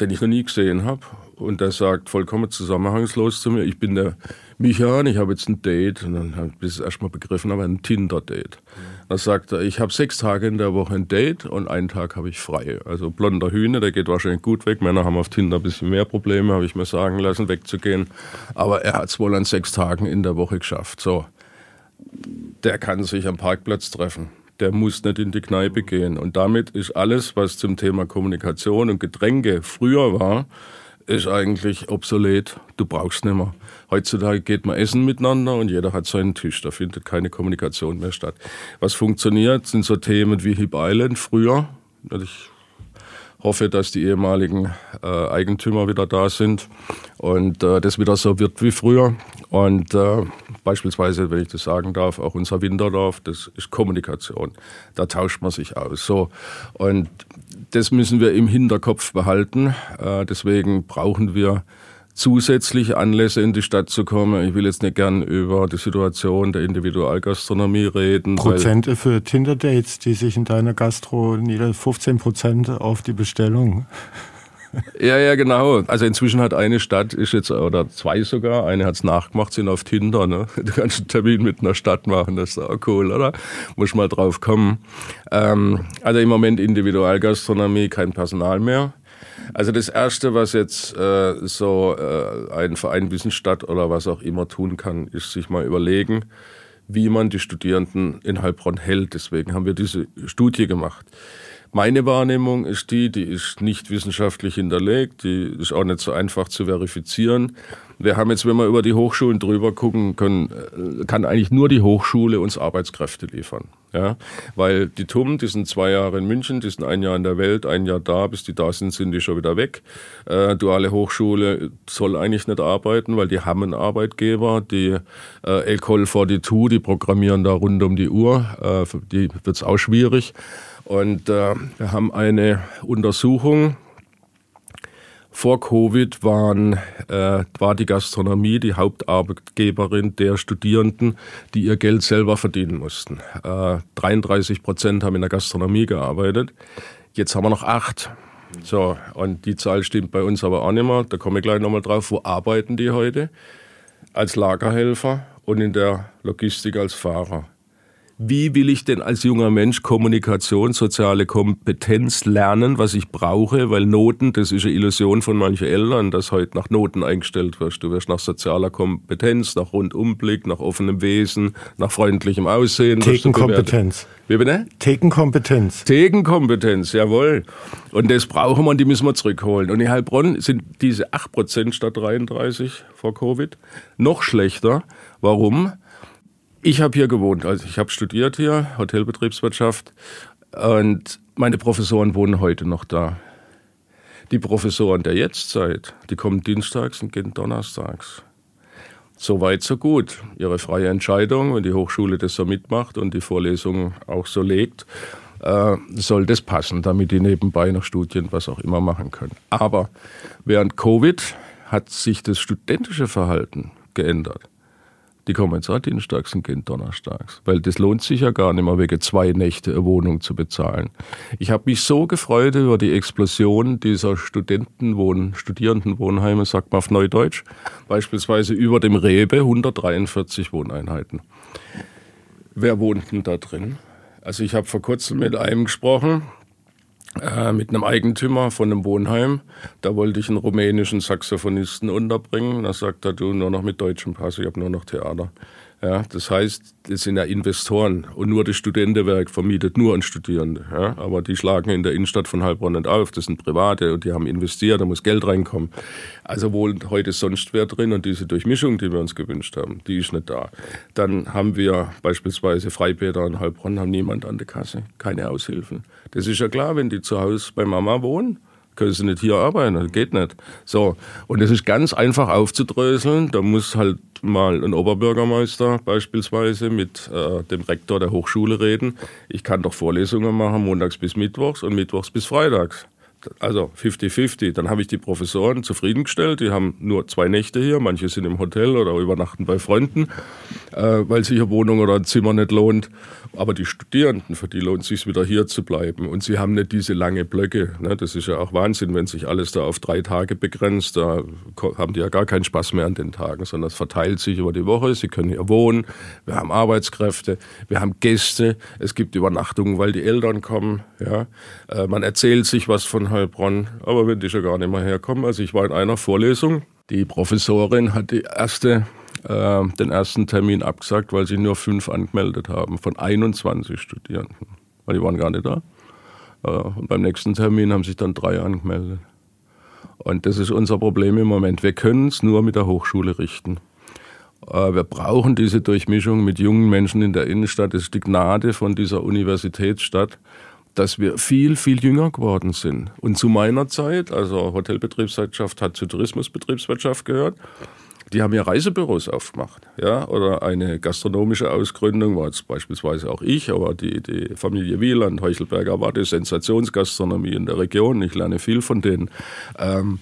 den ich noch nie gesehen habe. Und der sagt vollkommen zusammenhangslos zu mir, ich bin der Micha und ich habe jetzt ein Date. Und dann habe ich es erstmal begriffen, aber ein Tinder-Date. Mhm. Dann sagt er, ich habe sechs Tage in der Woche ein Date und einen Tag habe ich frei. Also blonder Hühner, der geht wahrscheinlich gut weg. Männer haben auf Tinder ein bisschen mehr Probleme, habe ich mir sagen lassen, wegzugehen. Aber er hat es wohl an sechs Tagen in der Woche geschafft. So, der kann sich am Parkplatz treffen der muss nicht in die Kneipe gehen. Und damit ist alles, was zum Thema Kommunikation und Getränke früher war, ist eigentlich obsolet. Du brauchst nicht mehr. Heutzutage geht man essen miteinander und jeder hat seinen Tisch. Da findet keine Kommunikation mehr statt. Was funktioniert, sind so Themen wie Hip Island früher. Ich hoffe, dass die ehemaligen äh, Eigentümer wieder da sind und äh, das wieder so wird wie früher. Und äh, beispielsweise, wenn ich das sagen darf, auch unser Winterdorf, das ist Kommunikation. Da tauscht man sich aus. So. Und das müssen wir im Hinterkopf behalten. Äh, deswegen brauchen wir zusätzliche Anlässe in die Stadt zu kommen. Ich will jetzt nicht gern über die Situation der Individualgastronomie reden. Prozente für Tinder-Dates, die sich in deiner Gastro nieder 15 Prozent auf die Bestellung. Ja, ja, genau. Also inzwischen hat eine Stadt, ist jetzt, oder zwei sogar, eine hat es nachgemacht, sind auf Tinder, ne? Du kannst einen Termin mit einer Stadt machen, das ist auch cool, oder? Muss mal drauf kommen. Ähm, also im Moment Individualgastronomie, kein Personal mehr. Also das Erste, was jetzt äh, so äh, ein Verein Wissensstadt oder was auch immer tun kann, ist sich mal überlegen, wie man die Studierenden in Heilbronn hält. Deswegen haben wir diese Studie gemacht. Meine Wahrnehmung ist die, die ist nicht wissenschaftlich hinterlegt, die ist auch nicht so einfach zu verifizieren. Wir haben jetzt, wenn wir über die Hochschulen drüber gucken können, äh, kann eigentlich nur die Hochschule uns Arbeitskräfte liefern. Ja? Weil die TUM, die sind zwei Jahre in München, die sind ein Jahr in der Welt, ein Jahr da, bis die da sind, sind die schon wieder weg. Äh, duale Hochschule soll eigentlich nicht arbeiten, weil die haben einen Arbeitgeber, die äh, Ecole 42, die programmieren da rund um die Uhr, äh, die wird es auch schwierig. Und äh, wir haben eine Untersuchung. Vor Covid waren, äh, war die Gastronomie die Hauptarbeitgeberin der Studierenden, die ihr Geld selber verdienen mussten. Äh, 33 Prozent haben in der Gastronomie gearbeitet. Jetzt haben wir noch acht. So, und die Zahl stimmt bei uns aber auch nicht mehr. Da komme ich gleich nochmal drauf. Wo arbeiten die heute? Als Lagerhelfer und in der Logistik als Fahrer wie will ich denn als junger Mensch Kommunikation, soziale Kompetenz lernen, was ich brauche, weil Noten, das ist eine Illusion von manchen Eltern, dass heute nach Noten eingestellt wirst. Du wirst nach sozialer Kompetenz, nach Rundumblick, nach offenem Wesen, nach freundlichem Aussehen. Thekenkompetenz. Wie bitte? Thekenkompetenz. Thekenkompetenz, jawohl. Und das brauchen wir und die müssen wir zurückholen. Und in Heilbronn sind diese 8% statt 33% vor Covid noch schlechter. Warum? Ich habe hier gewohnt, also ich habe studiert hier, Hotelbetriebswirtschaft und meine Professoren wohnen heute noch da. Die Professoren der Jetztzeit, die kommen dienstags und gehen donnerstags. So weit, so gut. Ihre freie Entscheidung, wenn die Hochschule das so mitmacht und die Vorlesungen auch so legt, äh, soll das passen, damit die nebenbei noch Studien, was auch immer machen können. Aber während Covid hat sich das studentische Verhalten geändert. Die kommen jetzt auch dienstags und gehen donnerstags. Weil das lohnt sich ja gar nicht mehr, wegen zwei Nächte eine Wohnung zu bezahlen. Ich habe mich so gefreut über die Explosion dieser Studentenwohn, Studierendenwohnheime, sagt man auf Neudeutsch. Beispielsweise über dem Rebe 143 Wohneinheiten. Wer wohnt denn da drin? Also ich habe vor kurzem mit einem gesprochen, äh, mit einem Eigentümer von einem Wohnheim. Da wollte ich einen rumänischen Saxophonisten unterbringen. Da sagt er, du nur noch mit deutschem Pass, ich habe nur noch Theater. Ja, das heißt, das sind ja Investoren und nur das Studentenwerk vermietet nur an Studierende. Ja, aber die schlagen in der Innenstadt von Heilbronn nicht auf. Das sind Private und die haben investiert, da muss Geld reinkommen. Also wohl heute sonst wer drin und diese Durchmischung, die wir uns gewünscht haben, die ist nicht da. Dann haben wir beispielsweise Freibäder in Heilbronn, haben niemand an der Kasse, keine Aushilfen. Das ist ja klar, wenn die zu Hause bei Mama wohnen, können sie nicht hier arbeiten, das geht nicht. So, und es ist ganz einfach aufzudröseln. Da muss halt mal ein Oberbürgermeister beispielsweise mit äh, dem Rektor der Hochschule reden. Ich kann doch Vorlesungen machen, montags bis mittwochs und mittwochs bis freitags. Also 50-50. Dann habe ich die Professoren zufriedengestellt. Die haben nur zwei Nächte hier. Manche sind im Hotel oder übernachten bei Freunden, äh, weil sich eine Wohnung oder ein Zimmer nicht lohnt. Aber die Studierenden, für die lohnt es sich wieder hier zu bleiben. Und sie haben nicht diese lange Blöcke. Ne? Das ist ja auch Wahnsinn, wenn sich alles da auf drei Tage begrenzt. Da haben die ja gar keinen Spaß mehr an den Tagen, sondern es verteilt sich über die Woche. Sie können hier wohnen. Wir haben Arbeitskräfte. Wir haben Gäste. Es gibt Übernachtungen, weil die Eltern kommen. Ja? Äh, man erzählt sich was von Heilbronn. Aber wenn die schon gar nicht mehr herkommen. Also ich war in einer Vorlesung. Die Professorin hat die erste äh, den ersten Termin abgesagt, weil sie nur fünf angemeldet haben von 21 Studierenden. Weil die waren gar nicht da. Äh, und beim nächsten Termin haben sich dann drei angemeldet. Und das ist unser Problem im Moment. Wir können es nur mit der Hochschule richten. Äh, wir brauchen diese Durchmischung mit jungen Menschen in der Innenstadt. Das ist die Gnade von dieser Universitätsstadt, dass wir viel, viel jünger geworden sind. Und zu meiner Zeit, also Hotelbetriebswirtschaft hat zur Tourismusbetriebswirtschaft gehört, die haben ja Reisebüros aufgemacht, ja, oder eine gastronomische Ausgründung war jetzt beispielsweise auch ich, aber die, die Familie Wieland, Heuchelberger war die Sensationsgastronomie in der Region. Ich lerne viel von denen. Ähm,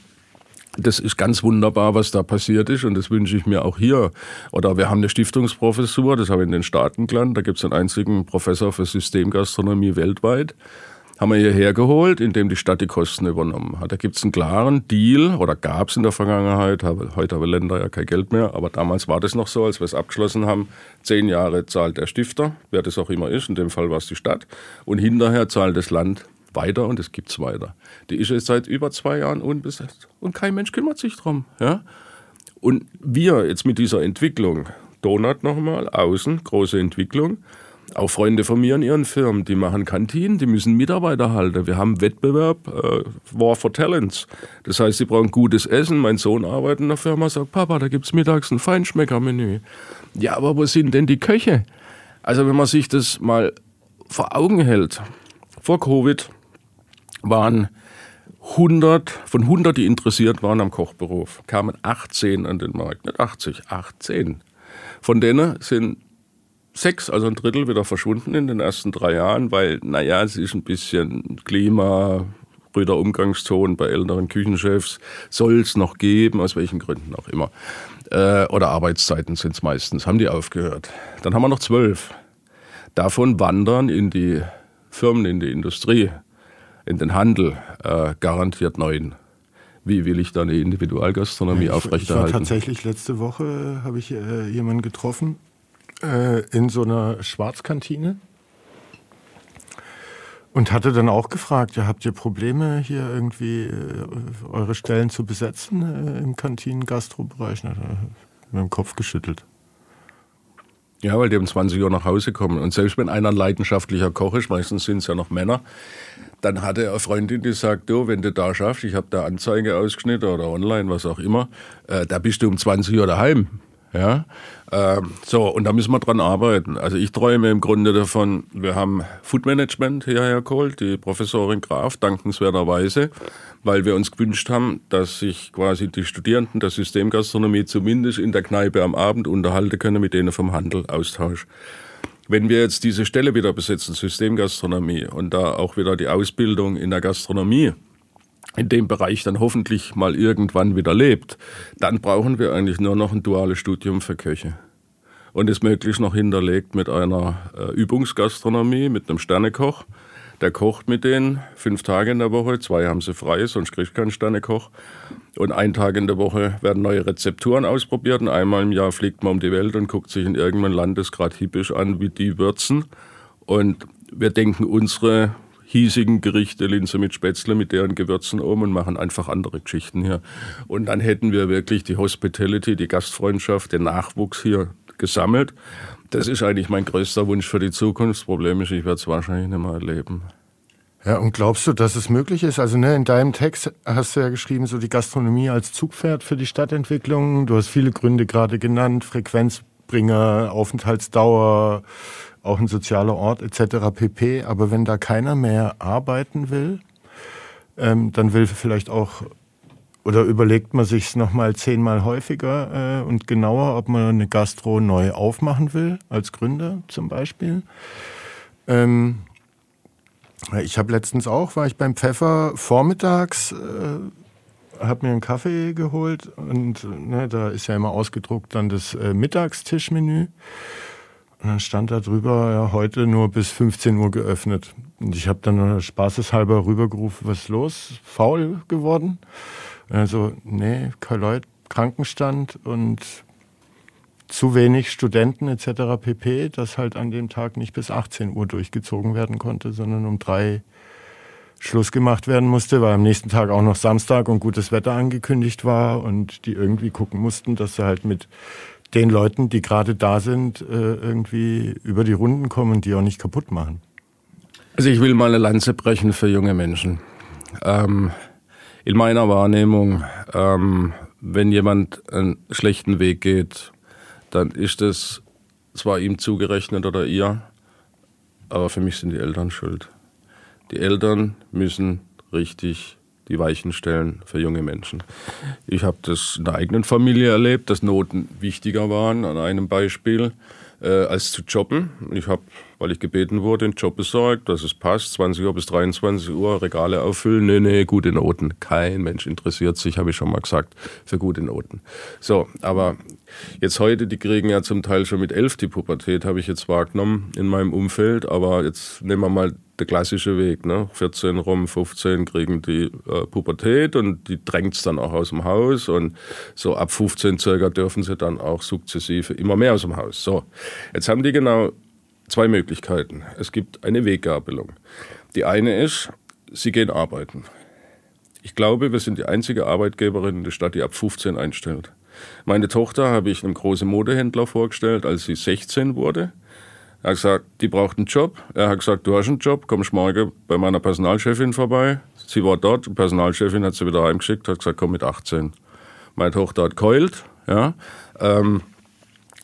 das ist ganz wunderbar, was da passiert ist und das wünsche ich mir auch hier. Oder wir haben eine Stiftungsprofessur, das habe ich in den Staaten gelernt, da gibt es einen einzigen Professor für Systemgastronomie weltweit haben wir hierher geholt, indem die Stadt die Kosten übernommen hat. Da gibt es einen klaren Deal, oder gab es in der Vergangenheit, heute haben Länder ja kein Geld mehr, aber damals war das noch so, als wir es abgeschlossen haben, zehn Jahre zahlt der Stifter, wer das auch immer ist, in dem Fall war es die Stadt, und hinterher zahlt das Land weiter und es gibt es weiter. Die ist jetzt seit über zwei Jahren unbesetzt und kein Mensch kümmert sich drum. Ja? Und wir jetzt mit dieser Entwicklung, Donut nochmal, außen, große Entwicklung, auch Freunde von mir in ihren Firmen, die machen Kantinen, die müssen Mitarbeiter halten. Wir haben Wettbewerb, äh, War for Talents. Das heißt, sie brauchen gutes Essen. Mein Sohn arbeitet in der Firma, sagt, Papa, da gibt es mittags ein Feinschmeckermenü. Ja, aber wo sind denn die Köche? Also wenn man sich das mal vor Augen hält, vor Covid waren 100, von 100, die interessiert waren am Kochberuf, kamen 18 an den Markt, nicht 80, 18. Von denen sind sechs, also ein Drittel, wieder verschwunden in den ersten drei Jahren, weil, naja, es ist ein bisschen Klima, Rüder Umgangston bei älteren Küchenchefs, soll es noch geben, aus welchen Gründen auch immer. Äh, oder Arbeitszeiten sind es meistens, haben die aufgehört. Dann haben wir noch zwölf. Davon wandern in die Firmen, in die Industrie, in den Handel, äh, garantiert neun. Wie will ich da eine Individualgastronomie ja, aufrechterhalten? Ich war tatsächlich letzte Woche, habe ich äh, jemanden getroffen, äh, in so einer Schwarzkantine und hatte dann auch gefragt, ja, habt ihr Probleme hier irgendwie äh, eure Stellen zu besetzen äh, im Kantinen-Gastrobereich? Hat er mit dem Kopf geschüttelt. Ja, weil die um 20 Uhr nach Hause kommen. Und selbst wenn einer ein leidenschaftlicher Koch ist, meistens sind es ja noch Männer, dann hatte er eine Freundin, die sagt, du, wenn du da schaffst, ich habe da Anzeige ausgeschnitten oder online, was auch immer, äh, da bist du um 20 Uhr daheim. Ja, ähm, so, und da müssen wir dran arbeiten. Also ich träume im Grunde davon, wir haben Food Management hierher geholt, die Professorin Graf, dankenswerterweise, weil wir uns gewünscht haben, dass sich quasi die Studierenden der Systemgastronomie zumindest in der Kneipe am Abend unterhalten können, mit denen vom Handel austauschen. Wenn wir jetzt diese Stelle wieder besetzen, Systemgastronomie, und da auch wieder die Ausbildung in der Gastronomie in dem Bereich dann hoffentlich mal irgendwann wieder lebt, dann brauchen wir eigentlich nur noch ein duales Studium für Köche. Und ist möglichst noch hinterlegt mit einer äh, Übungsgastronomie, mit einem Sternekoch. Der kocht mit denen fünf Tage in der Woche, zwei haben sie frei, sonst kriegt keinen Sternekoch. Und einen Tag in der Woche werden neue Rezepturen ausprobiert und einmal im Jahr fliegt man um die Welt und guckt sich in irgendeinem Land das hippisch an, wie die würzen. Und wir denken unsere hiesigen Gerichte, Linse mit Spätzle, mit deren Gewürzen um und machen einfach andere Geschichten hier. Und dann hätten wir wirklich die Hospitality, die Gastfreundschaft, den Nachwuchs hier gesammelt. Das ist eigentlich mein größter Wunsch für die Zukunft. Das Problem ist, ich werde es wahrscheinlich nicht mehr erleben. Ja, und glaubst du, dass es möglich ist? Also ne, in deinem Text hast du ja geschrieben, so die Gastronomie als Zugpferd für die Stadtentwicklung. Du hast viele Gründe gerade genannt, Frequenzbringer, Aufenthaltsdauer, auch ein sozialer Ort etc. pp. Aber wenn da keiner mehr arbeiten will, ähm, dann will vielleicht auch oder überlegt man sich es nochmal zehnmal häufiger äh, und genauer, ob man eine Gastro neu aufmachen will, als Gründer zum Beispiel. Ähm, Ich habe letztens auch, war ich beim Pfeffer vormittags, äh, habe mir einen Kaffee geholt und ne, da ist ja immer ausgedruckt dann das äh, Mittagstischmenü. Und dann stand da drüber, ja, heute nur bis 15 Uhr geöffnet. Und ich habe dann spaßeshalber rübergerufen, was ist los? Faul geworden? Also, nee, kein Leute, Krankenstand und zu wenig Studenten etc. pp, dass halt an dem Tag nicht bis 18 Uhr durchgezogen werden konnte, sondern um drei Schluss gemacht werden musste, weil am nächsten Tag auch noch Samstag und gutes Wetter angekündigt war und die irgendwie gucken mussten, dass sie halt mit den Leuten, die gerade da sind, äh, irgendwie über die Runden kommen und die auch nicht kaputt machen. Also ich will mal eine Lanze brechen für junge Menschen. Ähm, in meiner Wahrnehmung, ähm, wenn jemand einen schlechten Weg geht, dann ist es zwar ihm zugerechnet oder ihr, aber für mich sind die Eltern schuld. Die Eltern müssen richtig die Weichen stellen für junge Menschen. Ich habe das in der eigenen Familie erlebt, dass Noten wichtiger waren, an einem Beispiel, äh, als zu jobben. Ich habe, weil ich gebeten wurde, einen Job besorgt, dass es passt, 20 Uhr bis 23 Uhr Regale auffüllen. Nee, nee, gute Noten. Kein Mensch interessiert sich, habe ich schon mal gesagt, für gute Noten. So, aber jetzt heute, die kriegen ja zum Teil schon mit elf die Pubertät, habe ich jetzt wahrgenommen in meinem Umfeld. Aber jetzt nehmen wir mal der klassische Weg. Ne? 14 rum, 15 kriegen die äh, Pubertät und die drängt es dann auch aus dem Haus. Und so ab 15 circa dürfen sie dann auch sukzessive immer mehr aus dem Haus. So, jetzt haben die genau zwei Möglichkeiten. Es gibt eine Weggabelung. Die eine ist, sie gehen arbeiten. Ich glaube, wir sind die einzige Arbeitgeberin in der Stadt, die ab 15 einstellt. Meine Tochter habe ich einem großen Modehändler vorgestellt, als sie 16 wurde. Er hat gesagt, die braucht einen Job. Er hat gesagt, du hast einen Job, kommst morgen bei meiner Personalchefin vorbei. Sie war dort, die Personalchefin hat sie wieder heimgeschickt, hat gesagt, komm mit 18. Meine Tochter hat keult, ja. Ähm,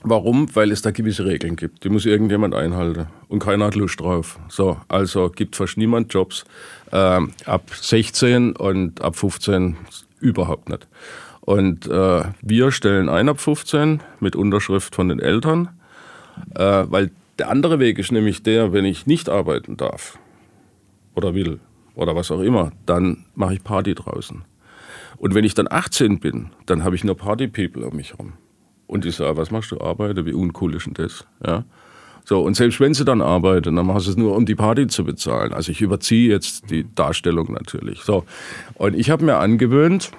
warum? Weil es da gewisse Regeln gibt. Die muss irgendjemand einhalten. Und keiner hat Lust drauf. So, also gibt fast niemand Jobs ähm, ab 16 und ab 15 überhaupt nicht. Und äh, wir stellen ein ab 15 mit Unterschrift von den Eltern, äh, weil der andere Weg ist nämlich der, wenn ich nicht arbeiten darf oder will oder was auch immer, dann mache ich Party draußen. Und wenn ich dann 18 bin, dann habe ich nur Party-People um mich herum. Und die sagen, was machst du, arbeite, wie uncool ist denn das? Ja? So, und selbst wenn sie dann arbeiten, dann machen sie es nur, um die Party zu bezahlen. Also ich überziehe jetzt die Darstellung natürlich. So, und ich habe mir angewöhnt,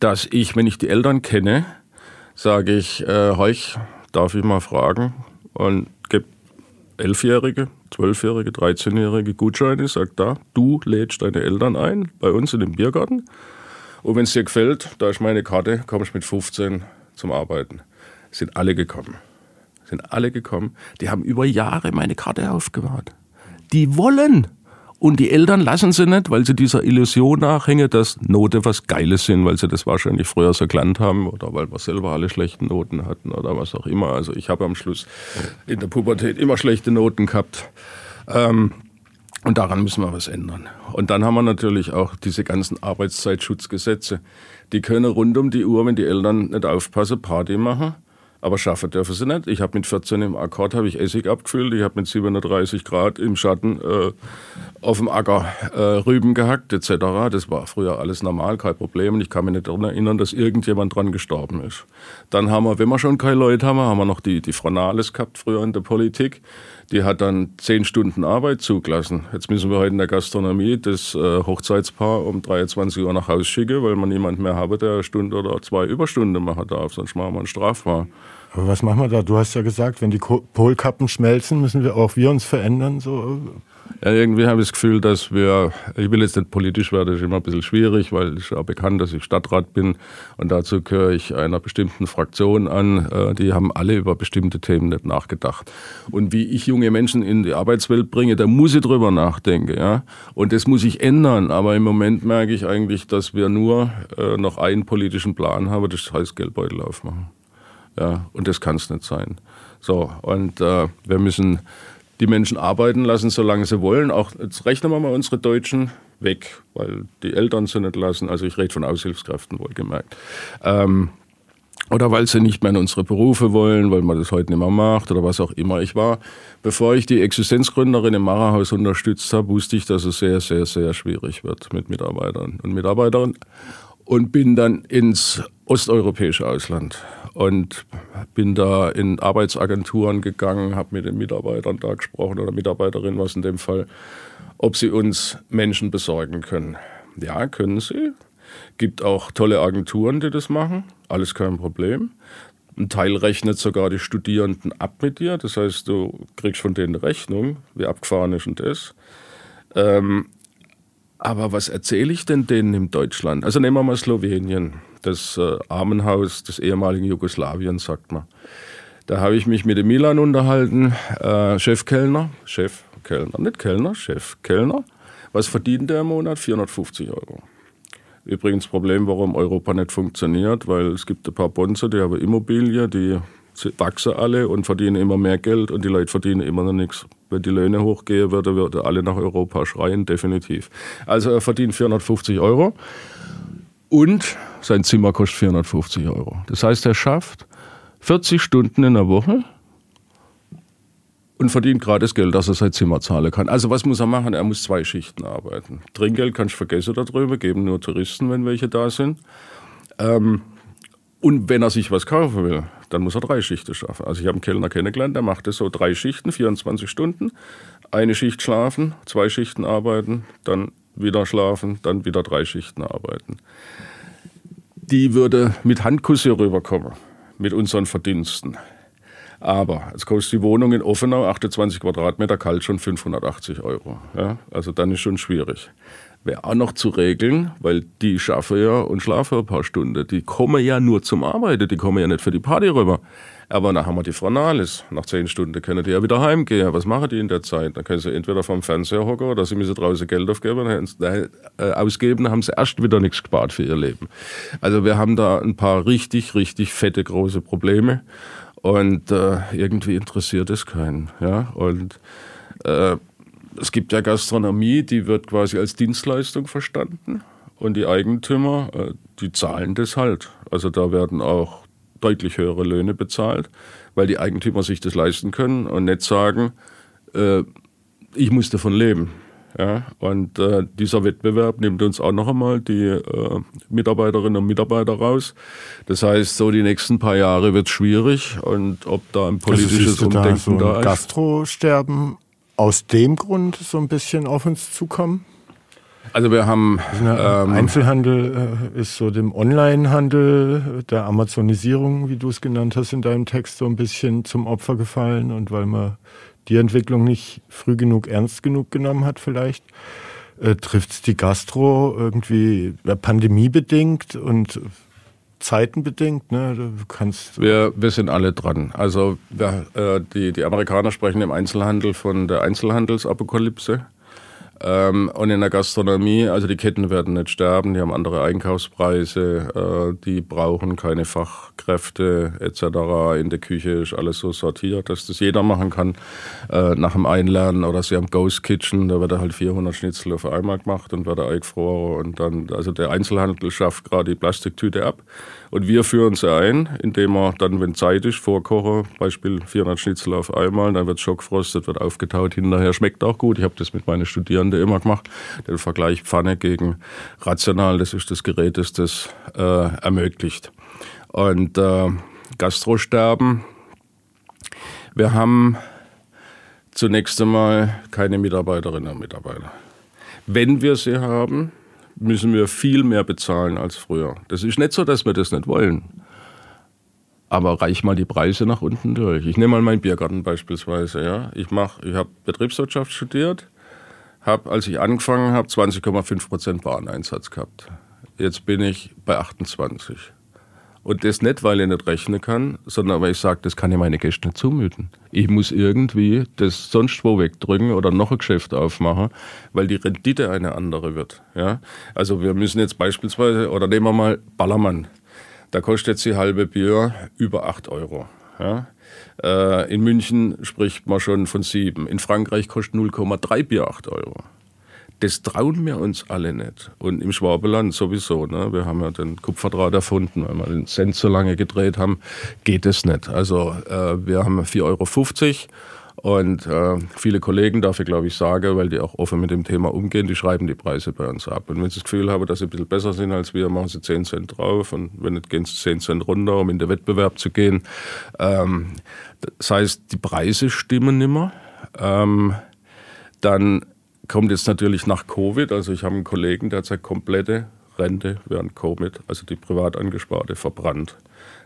dass ich, wenn ich die Eltern kenne, sage ich, äh, Heuch, darf ich mal fragen? Und Elfjährige, Zwölfjährige, Dreizehnjährige Gutscheine, sagt da, du lädst deine Eltern ein bei uns in den Biergarten. Und wenn es dir gefällt, da ist meine Karte, kommst mit 15 zum Arbeiten. Sind alle gekommen. Sind alle gekommen. Die haben über Jahre meine Karte aufgewahrt. Die wollen. Und die Eltern lassen sie nicht, weil sie dieser Illusion nachhängen, dass Note was Geiles sind, weil sie das wahrscheinlich früher so gelernt haben oder weil wir selber alle schlechten Noten hatten oder was auch immer. Also ich habe am Schluss in der Pubertät immer schlechte Noten gehabt. Ähm, und daran müssen wir was ändern. Und dann haben wir natürlich auch diese ganzen Arbeitszeitschutzgesetze. Die können rund um die Uhr, wenn die Eltern nicht aufpassen, Party machen. Aber schaffen dürfen sie nicht. Ich habe mit 14 im Akkord habe ich Essig abgefüllt. Ich habe mit 730 Grad im Schatten äh, auf dem Acker äh, Rüben gehackt etc. Das war früher alles normal, kein Problem. Und ich kann mich nicht daran erinnern, dass irgendjemand dran gestorben ist. Dann haben wir, wenn wir schon keine Leute haben, haben wir noch die, die Frau Nahles gehabt früher in der Politik. Die hat dann zehn Stunden Arbeit zugelassen. Jetzt müssen wir heute in der Gastronomie das äh, Hochzeitspaar um 23 Uhr nach Hause schicken, weil man niemand mehr habe, der eine Stunde oder zwei Überstunden machen darf. Sonst machen wir einen Strafbar. Aber was machen wir da? Du hast ja gesagt, wenn die Polkappen schmelzen, müssen wir auch wir uns verändern. So ja, irgendwie habe ich das Gefühl, dass wir, ich will jetzt nicht politisch werden, das ist immer ein bisschen schwierig, weil es ist ja bekannt, dass ich Stadtrat bin und dazu gehöre ich einer bestimmten Fraktion an. Äh, die haben alle über bestimmte Themen nicht nachgedacht. Und wie ich junge Menschen in die Arbeitswelt bringe, da muss ich drüber nachdenken. Ja? Und das muss ich ändern. Aber im Moment merke ich eigentlich, dass wir nur äh, noch einen politischen Plan haben, das heißt Geldbeutel aufmachen. Ja, und das kann es nicht sein. So, und äh, wir müssen die Menschen arbeiten lassen, solange sie wollen. Auch jetzt rechnen wir mal unsere Deutschen weg, weil die Eltern sie nicht lassen. Also ich rede von Aushilfskräften wohlgemerkt. Ähm, oder weil sie nicht mehr in unsere Berufe wollen, weil man das heute nicht mehr macht oder was auch immer. Ich war, bevor ich die Existenzgründerin im Marahaus unterstützt habe, wusste ich, dass es sehr, sehr, sehr schwierig wird mit Mitarbeitern und Mitarbeiterinnen und bin dann ins osteuropäische Ausland und bin da in Arbeitsagenturen gegangen, habe mit den Mitarbeitern da gesprochen oder Mitarbeiterinnen, was in dem Fall, ob sie uns Menschen besorgen können. Ja, können sie. Gibt auch tolle Agenturen, die das machen. Alles kein Problem. Ein Teil rechnet sogar die Studierenden ab mit dir. Das heißt, du kriegst von denen Rechnung, wie abgefahren ist und. Ähm, aber was erzähle ich denn denen in Deutschland? Also nehmen wir mal Slowenien, das äh, Armenhaus des ehemaligen Jugoslawien, sagt man. Da habe ich mich mit dem Milan unterhalten, äh, Chefkellner, Chef Kellner, nicht Kellner, Chef Kellner. Was verdient der im Monat? 450 Euro. Übrigens Problem, warum Europa nicht funktioniert, weil es gibt ein paar Bonze, die haben Immobilie, die wachsen alle und verdienen immer mehr Geld und die Leute verdienen immer noch nichts. Wenn die Löhne hochgehen würden, würden alle nach Europa schreien, definitiv. Also er verdient 450 Euro und sein Zimmer kostet 450 Euro. Das heißt, er schafft 40 Stunden in der Woche und verdient das Geld, dass er sein Zimmer zahlen kann. Also was muss er machen? Er muss zwei Schichten arbeiten. Trinkgeld kannst du vergessen darüber, geben nur Touristen, wenn welche da sind. Ähm, und wenn er sich was kaufen will, dann muss er drei Schichten schaffen. Also ich habe einen Kellner kennengelernt, der macht das so drei Schichten, 24 Stunden. Eine Schicht schlafen, zwei Schichten arbeiten, dann wieder schlafen, dann wieder drei Schichten arbeiten. Die würde mit Handkuss hier rüberkommen, mit unseren Verdiensten. Aber es kostet die Wohnung in Offenau 28 Quadratmeter kalt schon 580 Euro. Ja? Also dann ist schon schwierig. Wäre auch noch zu regeln, weil die schaffen ja und schlafen ein paar Stunden. Die kommen ja nur zum Arbeiten, die kommen ja nicht für die Party rüber. Aber dann haben wir die Frau Nahles. Nach zehn Stunden können die ja wieder heimgehen. Was machen die in der Zeit? Dann können sie entweder vom Fernseher hocken oder sie müssen draußen Geld aufgeben, äh, ausgeben, haben sie erst wieder nichts gespart für ihr Leben. Also wir haben da ein paar richtig, richtig fette, große Probleme. Und äh, irgendwie interessiert es keinen. Ja? Und äh, es gibt ja Gastronomie, die wird quasi als Dienstleistung verstanden. Und die Eigentümer, äh, die zahlen das halt. Also da werden auch deutlich höhere Löhne bezahlt, weil die Eigentümer sich das leisten können und nicht sagen, äh, ich muss davon leben. Ja, und äh, dieser Wettbewerb nimmt uns auch noch einmal die äh, Mitarbeiterinnen und Mitarbeiter raus. Das heißt, so die nächsten paar Jahre wird es schwierig und ob da ein also politisches also Umdenken da, so da ist. Gastrosterben aus dem Grund so ein bisschen auf uns zukommen? Also wir haben ähm, Einzelhandel äh, ist so dem Onlinehandel der Amazonisierung, wie du es genannt hast in deinem Text, so ein bisschen zum Opfer gefallen und weil man die Entwicklung nicht früh genug ernst genug genommen hat vielleicht. Äh, Trifft es die Gastro irgendwie äh, pandemiebedingt und zeitenbedingt? Ne? Du kannst wir, wir sind alle dran. Also wir, äh, die, die Amerikaner sprechen im Einzelhandel von der Einzelhandelsapokalypse. Ähm, und in der Gastronomie, also die Ketten werden nicht sterben, die haben andere Einkaufspreise, äh, die brauchen keine Fachkräfte etc. In der Küche ist alles so sortiert, dass das jeder machen kann äh, nach dem Einlernen. Oder sie haben Ghost Kitchen, da wird halt 400 Schnitzel auf einmal gemacht und wird eingefroren. Und dann, also der Einzelhandel schafft gerade die Plastiktüte ab. Und wir führen sie ein, indem wir dann, wenn Zeit ist, vorkochen, Beispiel 400 Schnitzel auf einmal, dann wird schockfrostet, wird aufgetaut, hinterher schmeckt auch gut. Ich habe das mit meinen Studierenden immer gemacht, den Vergleich Pfanne gegen rational, das ist das Gerät, das das äh, ermöglicht. Und äh, Gastrosterben, wir haben zunächst einmal keine Mitarbeiterinnen und Mitarbeiter. Wenn wir sie haben, müssen wir viel mehr bezahlen als früher. Das ist nicht so, dass wir das nicht wollen. Aber reich mal die Preise nach unten durch. Ich nehme mal meinen Biergarten beispielsweise. Ja. Ich, ich habe Betriebswirtschaft studiert, habe, als ich angefangen habe, 20,5 Prozent Wareneinsatz gehabt. Jetzt bin ich bei 28. Und das nicht, weil ich nicht rechnen kann, sondern weil ich sage, das kann ich meine Gäste nicht zumuten. Ich muss irgendwie das sonst wo wegdrücken oder noch ein Geschäft aufmachen, weil die Rendite eine andere wird. Ja? Also wir müssen jetzt beispielsweise, oder nehmen wir mal Ballermann. Da kostet die halbe Bier über 8 Euro. Ja? Äh, in München spricht man schon von 7. In Frankreich kostet 0,3 Bier 8 Euro. Das trauen wir uns alle nicht. Und im Schwabeland sowieso. Ne? Wir haben ja den Kupferdraht erfunden, weil wir den Cent so lange gedreht haben, geht es nicht. Also äh, wir haben 4,50 Euro und äh, viele Kollegen, ich glaube ich sagen, weil die auch offen mit dem Thema umgehen, die schreiben die Preise bei uns ab. Und wenn sie das Gefühl haben, dass sie ein bisschen besser sind als wir, machen sie 10 Cent drauf und wenn nicht, gehen sie 10 Cent runter, um in den Wettbewerb zu gehen. Ähm, das heißt, die Preise stimmen nimmer. Ähm, dann kommt jetzt natürlich nach Covid, also ich habe einen Kollegen, der hat seine komplette Rente während Covid, also die privat angesparte, verbrannt.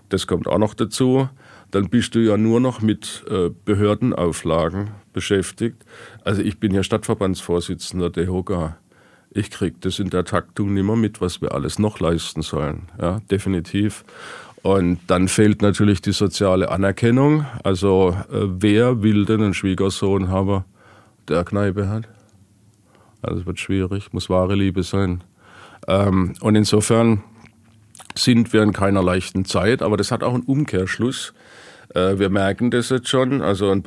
Das kommt auch noch dazu. Dann bist du ja nur noch mit äh, Behördenauflagen beschäftigt. Also ich bin ja Stadtverbandsvorsitzender der HOGA. Ich kriege das in der Taktung nicht mehr mit, was wir alles noch leisten sollen. Ja, definitiv. Und dann fehlt natürlich die soziale Anerkennung. Also äh, wer will denn einen Schwiegersohn haben, der Kneipe hat? Also es wird schwierig, muss wahre Liebe sein. Ähm, und insofern sind wir in keiner leichten Zeit, aber das hat auch einen Umkehrschluss. Äh, wir merken das jetzt schon. Also ein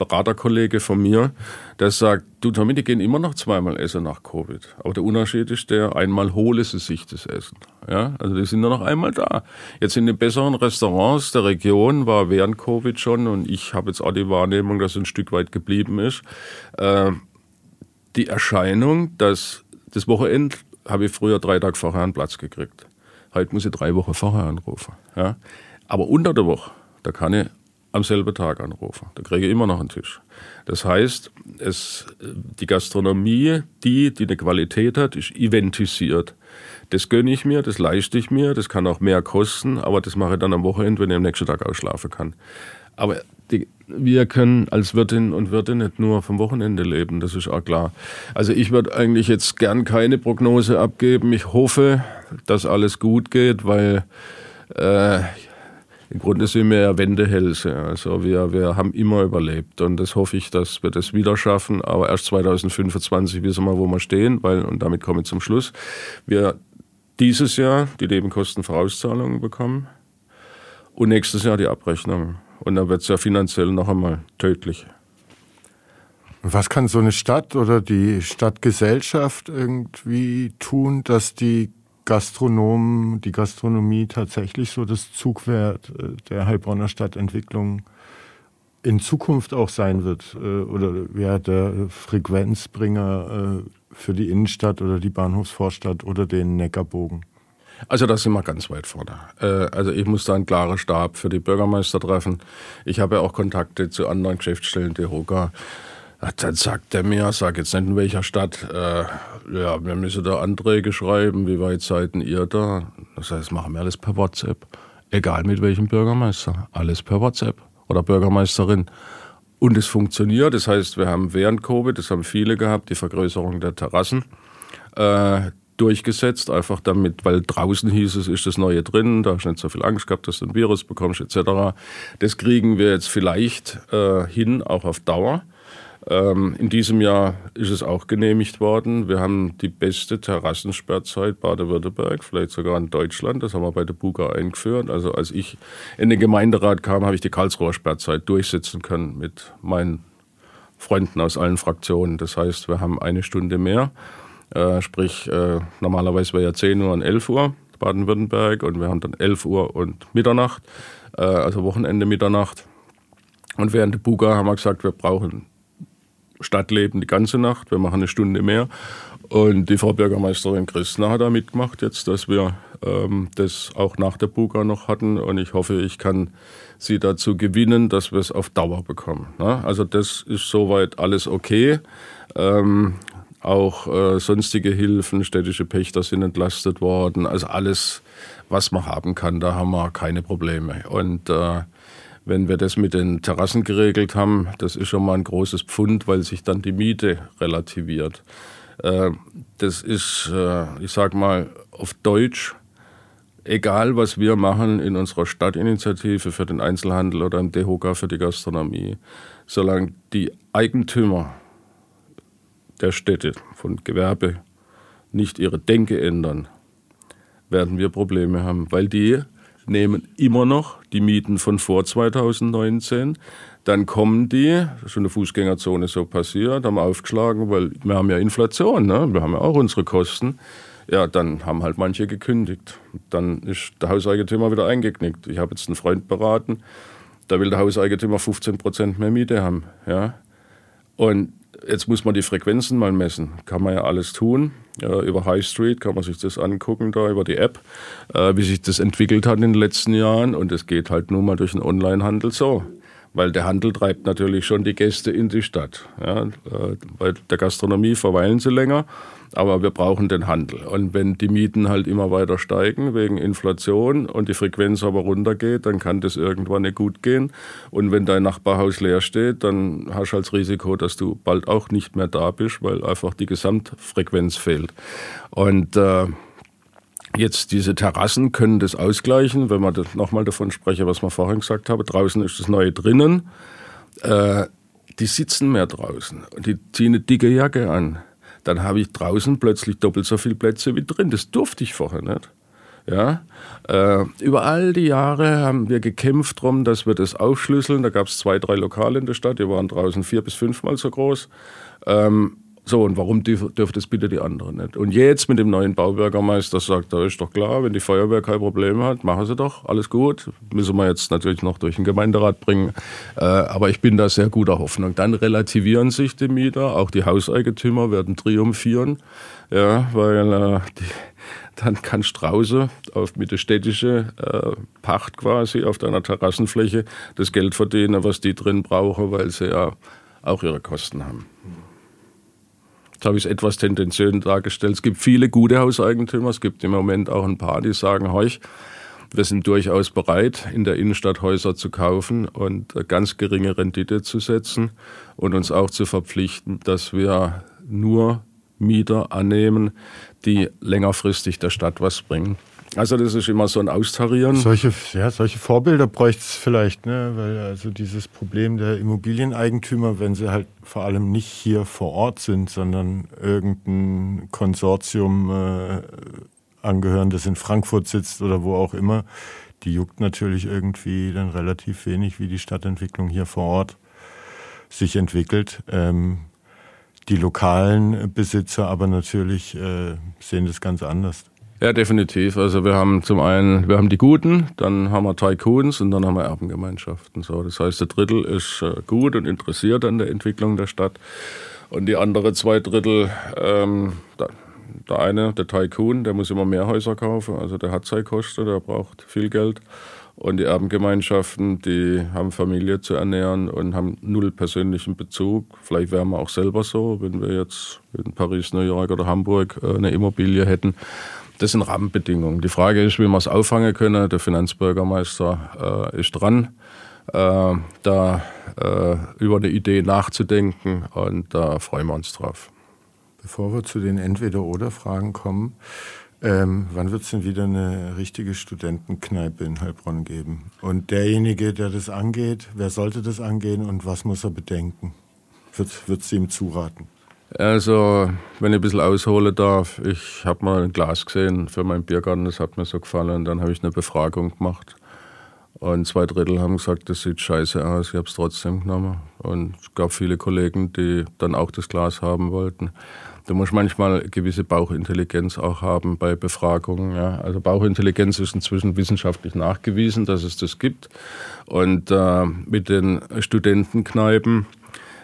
Beraterkollege von mir, der sagt, du Tommy, die gehen immer noch zweimal essen nach Covid. Aber der Unterschied ist der, einmal hole sie sich das Essen. Ja, also die sind nur noch einmal da. Jetzt in den besseren Restaurants der Region war während Covid schon und ich habe jetzt auch die Wahrnehmung, dass es ein Stück weit geblieben ist. Äh, die Erscheinung, dass das Wochenende habe ich früher drei Tage vorher einen Platz gekriegt. Heute muss ich drei Wochen vorher anrufen. Ja? Aber unter der Woche, da kann ich am selben Tag anrufen. Da kriege ich immer noch einen Tisch. Das heißt, es, die Gastronomie, die, die eine Qualität hat, ist eventisiert. Das gönne ich mir, das leiste ich mir, das kann auch mehr kosten, aber das mache ich dann am Wochenende, wenn ich am nächsten Tag ausschlafen kann. Aber die, wir können als Wirtin und Wirte nicht nur vom Wochenende leben, das ist auch klar. Also ich würde eigentlich jetzt gern keine Prognose abgeben. Ich hoffe, dass alles gut geht, weil äh, im Grunde sind wir ja Wendehälse. Also wir, wir haben immer überlebt und das hoffe ich, dass wir das wieder schaffen. Aber erst 2025 wissen wir, wo wir stehen, weil, und damit komme ich zum Schluss, wir dieses Jahr die Nebenkostenvorauszahlungen bekommen und nächstes Jahr die Abrechnung. Und dann wird es ja finanziell noch einmal tödlich. Was kann so eine Stadt oder die Stadtgesellschaft irgendwie tun, dass die Gastronomen, die Gastronomie tatsächlich so das Zugwert äh, der Heilbronner Stadtentwicklung in Zukunft auch sein wird? Äh, oder wer der Frequenzbringer äh, für die Innenstadt oder die Bahnhofsvorstadt oder den Neckarbogen? Also da sind wir ganz weit vorne. Äh, also ich muss da einen klaren Stab für die Bürgermeister treffen. Ich habe ja auch Kontakte zu anderen Geschäftsstellen der Hoga. Dann sagt er mir, sag jetzt nicht in welcher Stadt, äh, ja, wir müssen da Anträge schreiben, wie weit seid ihr da? Das heißt, machen wir alles per WhatsApp. Egal mit welchem Bürgermeister, alles per WhatsApp oder Bürgermeisterin. Und es funktioniert, das heißt, wir haben während Covid, das haben viele gehabt, die Vergrößerung der Terrassen. Äh, durchgesetzt, einfach damit, weil draußen hieß es, ist das Neue drin, da hast du nicht so viel Angst gehabt, dass du ein Virus bekommst, etc. Das kriegen wir jetzt vielleicht äh, hin, auch auf Dauer. Ähm, in diesem Jahr ist es auch genehmigt worden. Wir haben die beste Terrassensperrzeit Baden-Württemberg, vielleicht sogar in Deutschland. Das haben wir bei der Buga eingeführt. Also als ich in den Gemeinderat kam, habe ich die Karlsruher Sperrzeit durchsetzen können mit meinen Freunden aus allen Fraktionen. Das heißt, wir haben eine Stunde mehr. Äh, sprich, äh, normalerweise wäre ja 10 Uhr und 11 Uhr Baden-Württemberg und wir haben dann 11 Uhr und Mitternacht, äh, also Wochenende Mitternacht. Und während der Buga haben wir gesagt, wir brauchen Stadtleben die ganze Nacht, wir machen eine Stunde mehr. Und die Frau Bürgermeisterin Christner hat da mitgemacht jetzt, dass wir ähm, das auch nach der Buga noch hatten. Und ich hoffe, ich kann sie dazu gewinnen, dass wir es auf Dauer bekommen. Ne? Also das ist soweit alles okay. Ähm, auch äh, sonstige Hilfen, städtische Pächter sind entlastet worden. Also alles, was man haben kann, da haben wir keine Probleme. Und äh, wenn wir das mit den Terrassen geregelt haben, das ist schon mal ein großes Pfund, weil sich dann die Miete relativiert. Äh, das ist, äh, ich sag mal, auf Deutsch, egal was wir machen in unserer Stadtinitiative für den Einzelhandel oder im DEHOGA für die Gastronomie, solange die Eigentümer der Städte, von Gewerbe nicht ihre Denke ändern, werden wir Probleme haben, weil die nehmen immer noch die Mieten von vor 2019. Dann kommen die, schon eine Fußgängerzone so passiert, haben aufgeschlagen, weil wir haben ja Inflation, ne? wir haben ja auch unsere Kosten. Ja, dann haben halt manche gekündigt. Dann ist der Hauseigentümer wieder eingeknickt. Ich habe jetzt einen Freund beraten, da will der Hauseigentümer 15 Prozent mehr Miete haben. Ja? Und jetzt muss man die Frequenzen mal messen. Kann man ja alles tun. Ja, über High Street kann man sich das angucken, da über die App, äh, wie sich das entwickelt hat in den letzten Jahren. Und es geht halt nur mal durch den Onlinehandel so. Weil der Handel treibt natürlich schon die Gäste in die Stadt. Ja, äh, bei der Gastronomie verweilen sie länger aber wir brauchen den Handel. Und wenn die Mieten halt immer weiter steigen wegen Inflation und die Frequenz aber runtergeht, dann kann das irgendwann nicht gut gehen. Und wenn dein Nachbarhaus leer steht, dann hast du halt das Risiko, dass du bald auch nicht mehr da bist, weil einfach die Gesamtfrequenz fehlt. Und äh, Jetzt diese Terrassen können das ausgleichen, wenn man nochmal davon spreche, was wir vorhin gesagt haben. Draußen ist das Neue drinnen. Äh, die sitzen mehr draußen die ziehen eine dicke Jacke an dann habe ich draußen plötzlich doppelt so viele Plätze wie drin. Das durfte ich vorher nicht. Ja, äh, über all die Jahre haben wir gekämpft darum, dass wir das aufschlüsseln. Da gab es zwei, drei Lokale in der Stadt, die waren draußen vier bis fünfmal so groß. Ähm, so, und warum dürfen das bitte die anderen nicht? Und jetzt mit dem neuen Baubürgermeister sagt er, ist doch klar, wenn die Feuerwehr kein Problem hat, machen sie doch, alles gut. Müssen wir jetzt natürlich noch durch den Gemeinderat bringen. Äh, aber ich bin da sehr guter Hoffnung. Dann relativieren sich die Mieter, auch die Hauseigentümer werden triumphieren, ja, weil äh, die, dann kann Strauße auf, mit der städtischen äh, Pacht quasi auf deiner Terrassenfläche das Geld verdienen, was die drin brauchen, weil sie ja auch ihre Kosten haben. Jetzt habe ich es etwas tendenziös dargestellt. Es gibt viele gute Hauseigentümer. Es gibt im Moment auch ein paar, die sagen, heuch, wir sind durchaus bereit, in der Innenstadt Häuser zu kaufen und ganz geringe Rendite zu setzen und uns auch zu verpflichten, dass wir nur Mieter annehmen, die längerfristig der Stadt was bringen. Also das ist immer so ein Austarieren. Solche, ja, solche Vorbilder bräuchte es vielleicht, ne? weil also dieses Problem der Immobilieneigentümer, wenn sie halt vor allem nicht hier vor Ort sind, sondern irgendein Konsortium äh, angehören, das in Frankfurt sitzt oder wo auch immer, die juckt natürlich irgendwie dann relativ wenig, wie die Stadtentwicklung hier vor Ort sich entwickelt. Ähm, die lokalen Besitzer aber natürlich äh, sehen das ganz anders. Ja, definitiv. Also wir haben zum einen, wir haben die Guten, dann haben wir Tycoons und dann haben wir Erbengemeinschaften. So, das heißt, der Drittel ist äh, gut und interessiert an der Entwicklung der Stadt. Und die andere zwei Drittel, ähm, der eine, der Tycoon, der muss immer mehr Häuser kaufen. Also der hat seine Kosten, der braucht viel Geld. Und die Erbengemeinschaften, die haben Familie zu ernähren und haben null persönlichen Bezug. Vielleicht wären wir auch selber so, wenn wir jetzt in Paris, New York oder Hamburg äh, eine Immobilie hätten. Das sind Rahmenbedingungen. Die Frage ist, wie wir es auffangen können. Der Finanzbürgermeister äh, ist dran, äh, da äh, über eine Idee nachzudenken und da freuen wir uns drauf. Bevor wir zu den Entweder-Oder-Fragen kommen, ähm, wann wird es denn wieder eine richtige Studentenkneipe in Heilbronn geben? Und derjenige, der das angeht, wer sollte das angehen und was muss er bedenken? Wird es ihm zuraten? Also, wenn ich ein bisschen ausholen darf, ich habe mal ein Glas gesehen für meinen Biergarten, das hat mir so gefallen. Und dann habe ich eine Befragung gemacht. Und zwei Drittel haben gesagt, das sieht scheiße aus, ich habe es trotzdem genommen. Und es gab viele Kollegen, die dann auch das Glas haben wollten. Du musst manchmal gewisse Bauchintelligenz auch haben bei Befragungen. Ja. Also Bauchintelligenz ist inzwischen wissenschaftlich nachgewiesen, dass es das gibt. Und äh, mit den Studentenkneipen,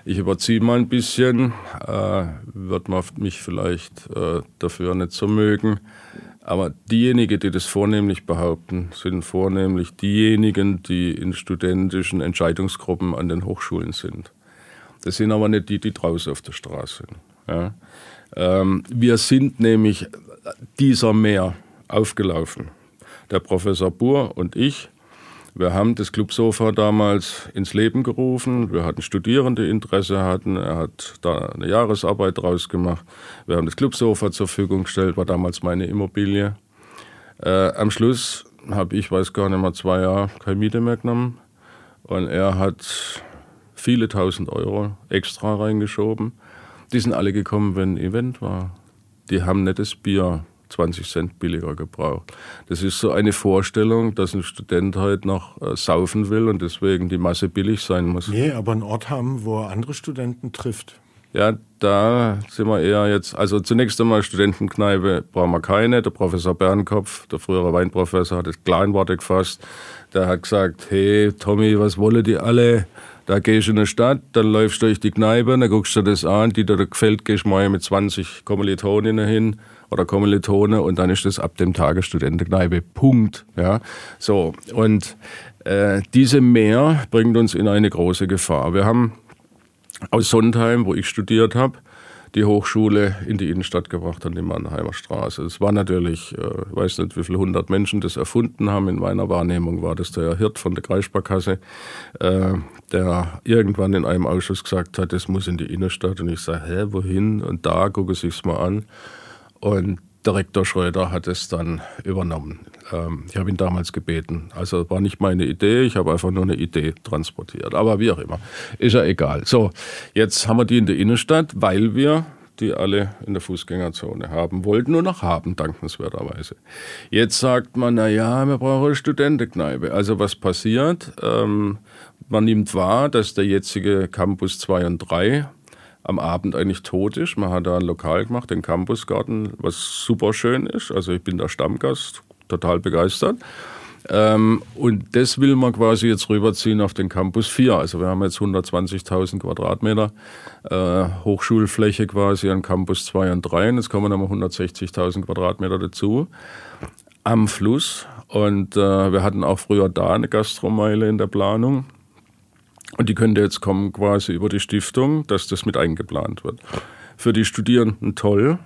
ich überziehe mal ein bisschen, äh, wird man mich vielleicht äh, dafür nicht so mögen. Aber diejenigen, die das vornehmlich behaupten, sind vornehmlich diejenigen, die in studentischen Entscheidungsgruppen an den Hochschulen sind. Das sind aber nicht die, die draußen auf der Straße sind. Ja. Ähm, wir sind nämlich dieser Meer aufgelaufen. Der Professor Buhr und ich wir haben das Clubsofa damals ins Leben gerufen. Wir hatten Studierende, die Interesse hatten. Er hat da eine Jahresarbeit draus gemacht. Wir haben das Clubsofa zur Verfügung gestellt, war damals meine Immobilie. Äh, am Schluss habe ich, weiß gar nicht mehr, zwei Jahre keine Miete mehr genommen. Und er hat viele tausend Euro extra reingeschoben. Die sind alle gekommen, wenn ein Event war. Die haben das Bier 20 Cent billiger gebraucht. Das ist so eine Vorstellung, dass ein Student heute noch äh, saufen will und deswegen die Masse billig sein muss. Nee, aber einen Ort haben, wo er andere Studenten trifft. Ja, da sind wir eher jetzt, also zunächst einmal Studentenkneipe brauchen wir keine. Der Professor Bernkopf, der frühere Weinprofessor, hat das Kleinworte gefasst. Der hat gesagt, hey Tommy, was wollen die alle? Da gehst du in die Stadt, dann läufst du durch die Kneipe, dann guckst du dir das an, die dir gefällt, gehst mal mit 20 Kommilitoninnen hin oder Kommilitone und dann ist das ab dem Tage Studentenkneipe. Punkt. Ja, so. Und äh, diese Mehr bringt uns in eine große Gefahr. Wir haben aus Sondheim, wo ich studiert habe, die Hochschule in die Innenstadt gebracht an die Mannheimer Straße. Es war natürlich, ich äh, weiß nicht, wie viele hundert Menschen das erfunden haben. In meiner Wahrnehmung war das der Hirt von der Kreissparkasse, äh, der irgendwann in einem Ausschuss gesagt hat, das muss in die Innenstadt. Und ich sage, hä, wohin? Und da gucke ich es mal an. Und der Rektor Schröder hat es dann übernommen. Ähm, ich habe ihn damals gebeten. Also war nicht meine Idee, ich habe einfach nur eine Idee transportiert. Aber wie auch immer, ist ja egal. So, jetzt haben wir die in der Innenstadt, weil wir die alle in der Fußgängerzone haben wollten und noch haben, dankenswerterweise. Jetzt sagt man, na ja, wir brauchen eine Studentenkneipe. Also was passiert? Ähm, man nimmt wahr, dass der jetzige Campus 2 und 3 am Abend eigentlich tot ist. Man hat da ein Lokal gemacht, den Campusgarten, was super schön ist. Also ich bin der Stammgast, total begeistert. Ähm, und das will man quasi jetzt rüberziehen auf den Campus 4. Also wir haben jetzt 120.000 Quadratmeter äh, Hochschulfläche quasi an Campus 2 und 3. Und jetzt kommen nochmal 160.000 Quadratmeter dazu am Fluss. Und äh, wir hatten auch früher da eine Gastromeile in der Planung. Und die könnte jetzt kommen quasi über die Stiftung, dass das mit eingeplant wird. Für die Studierenden toll,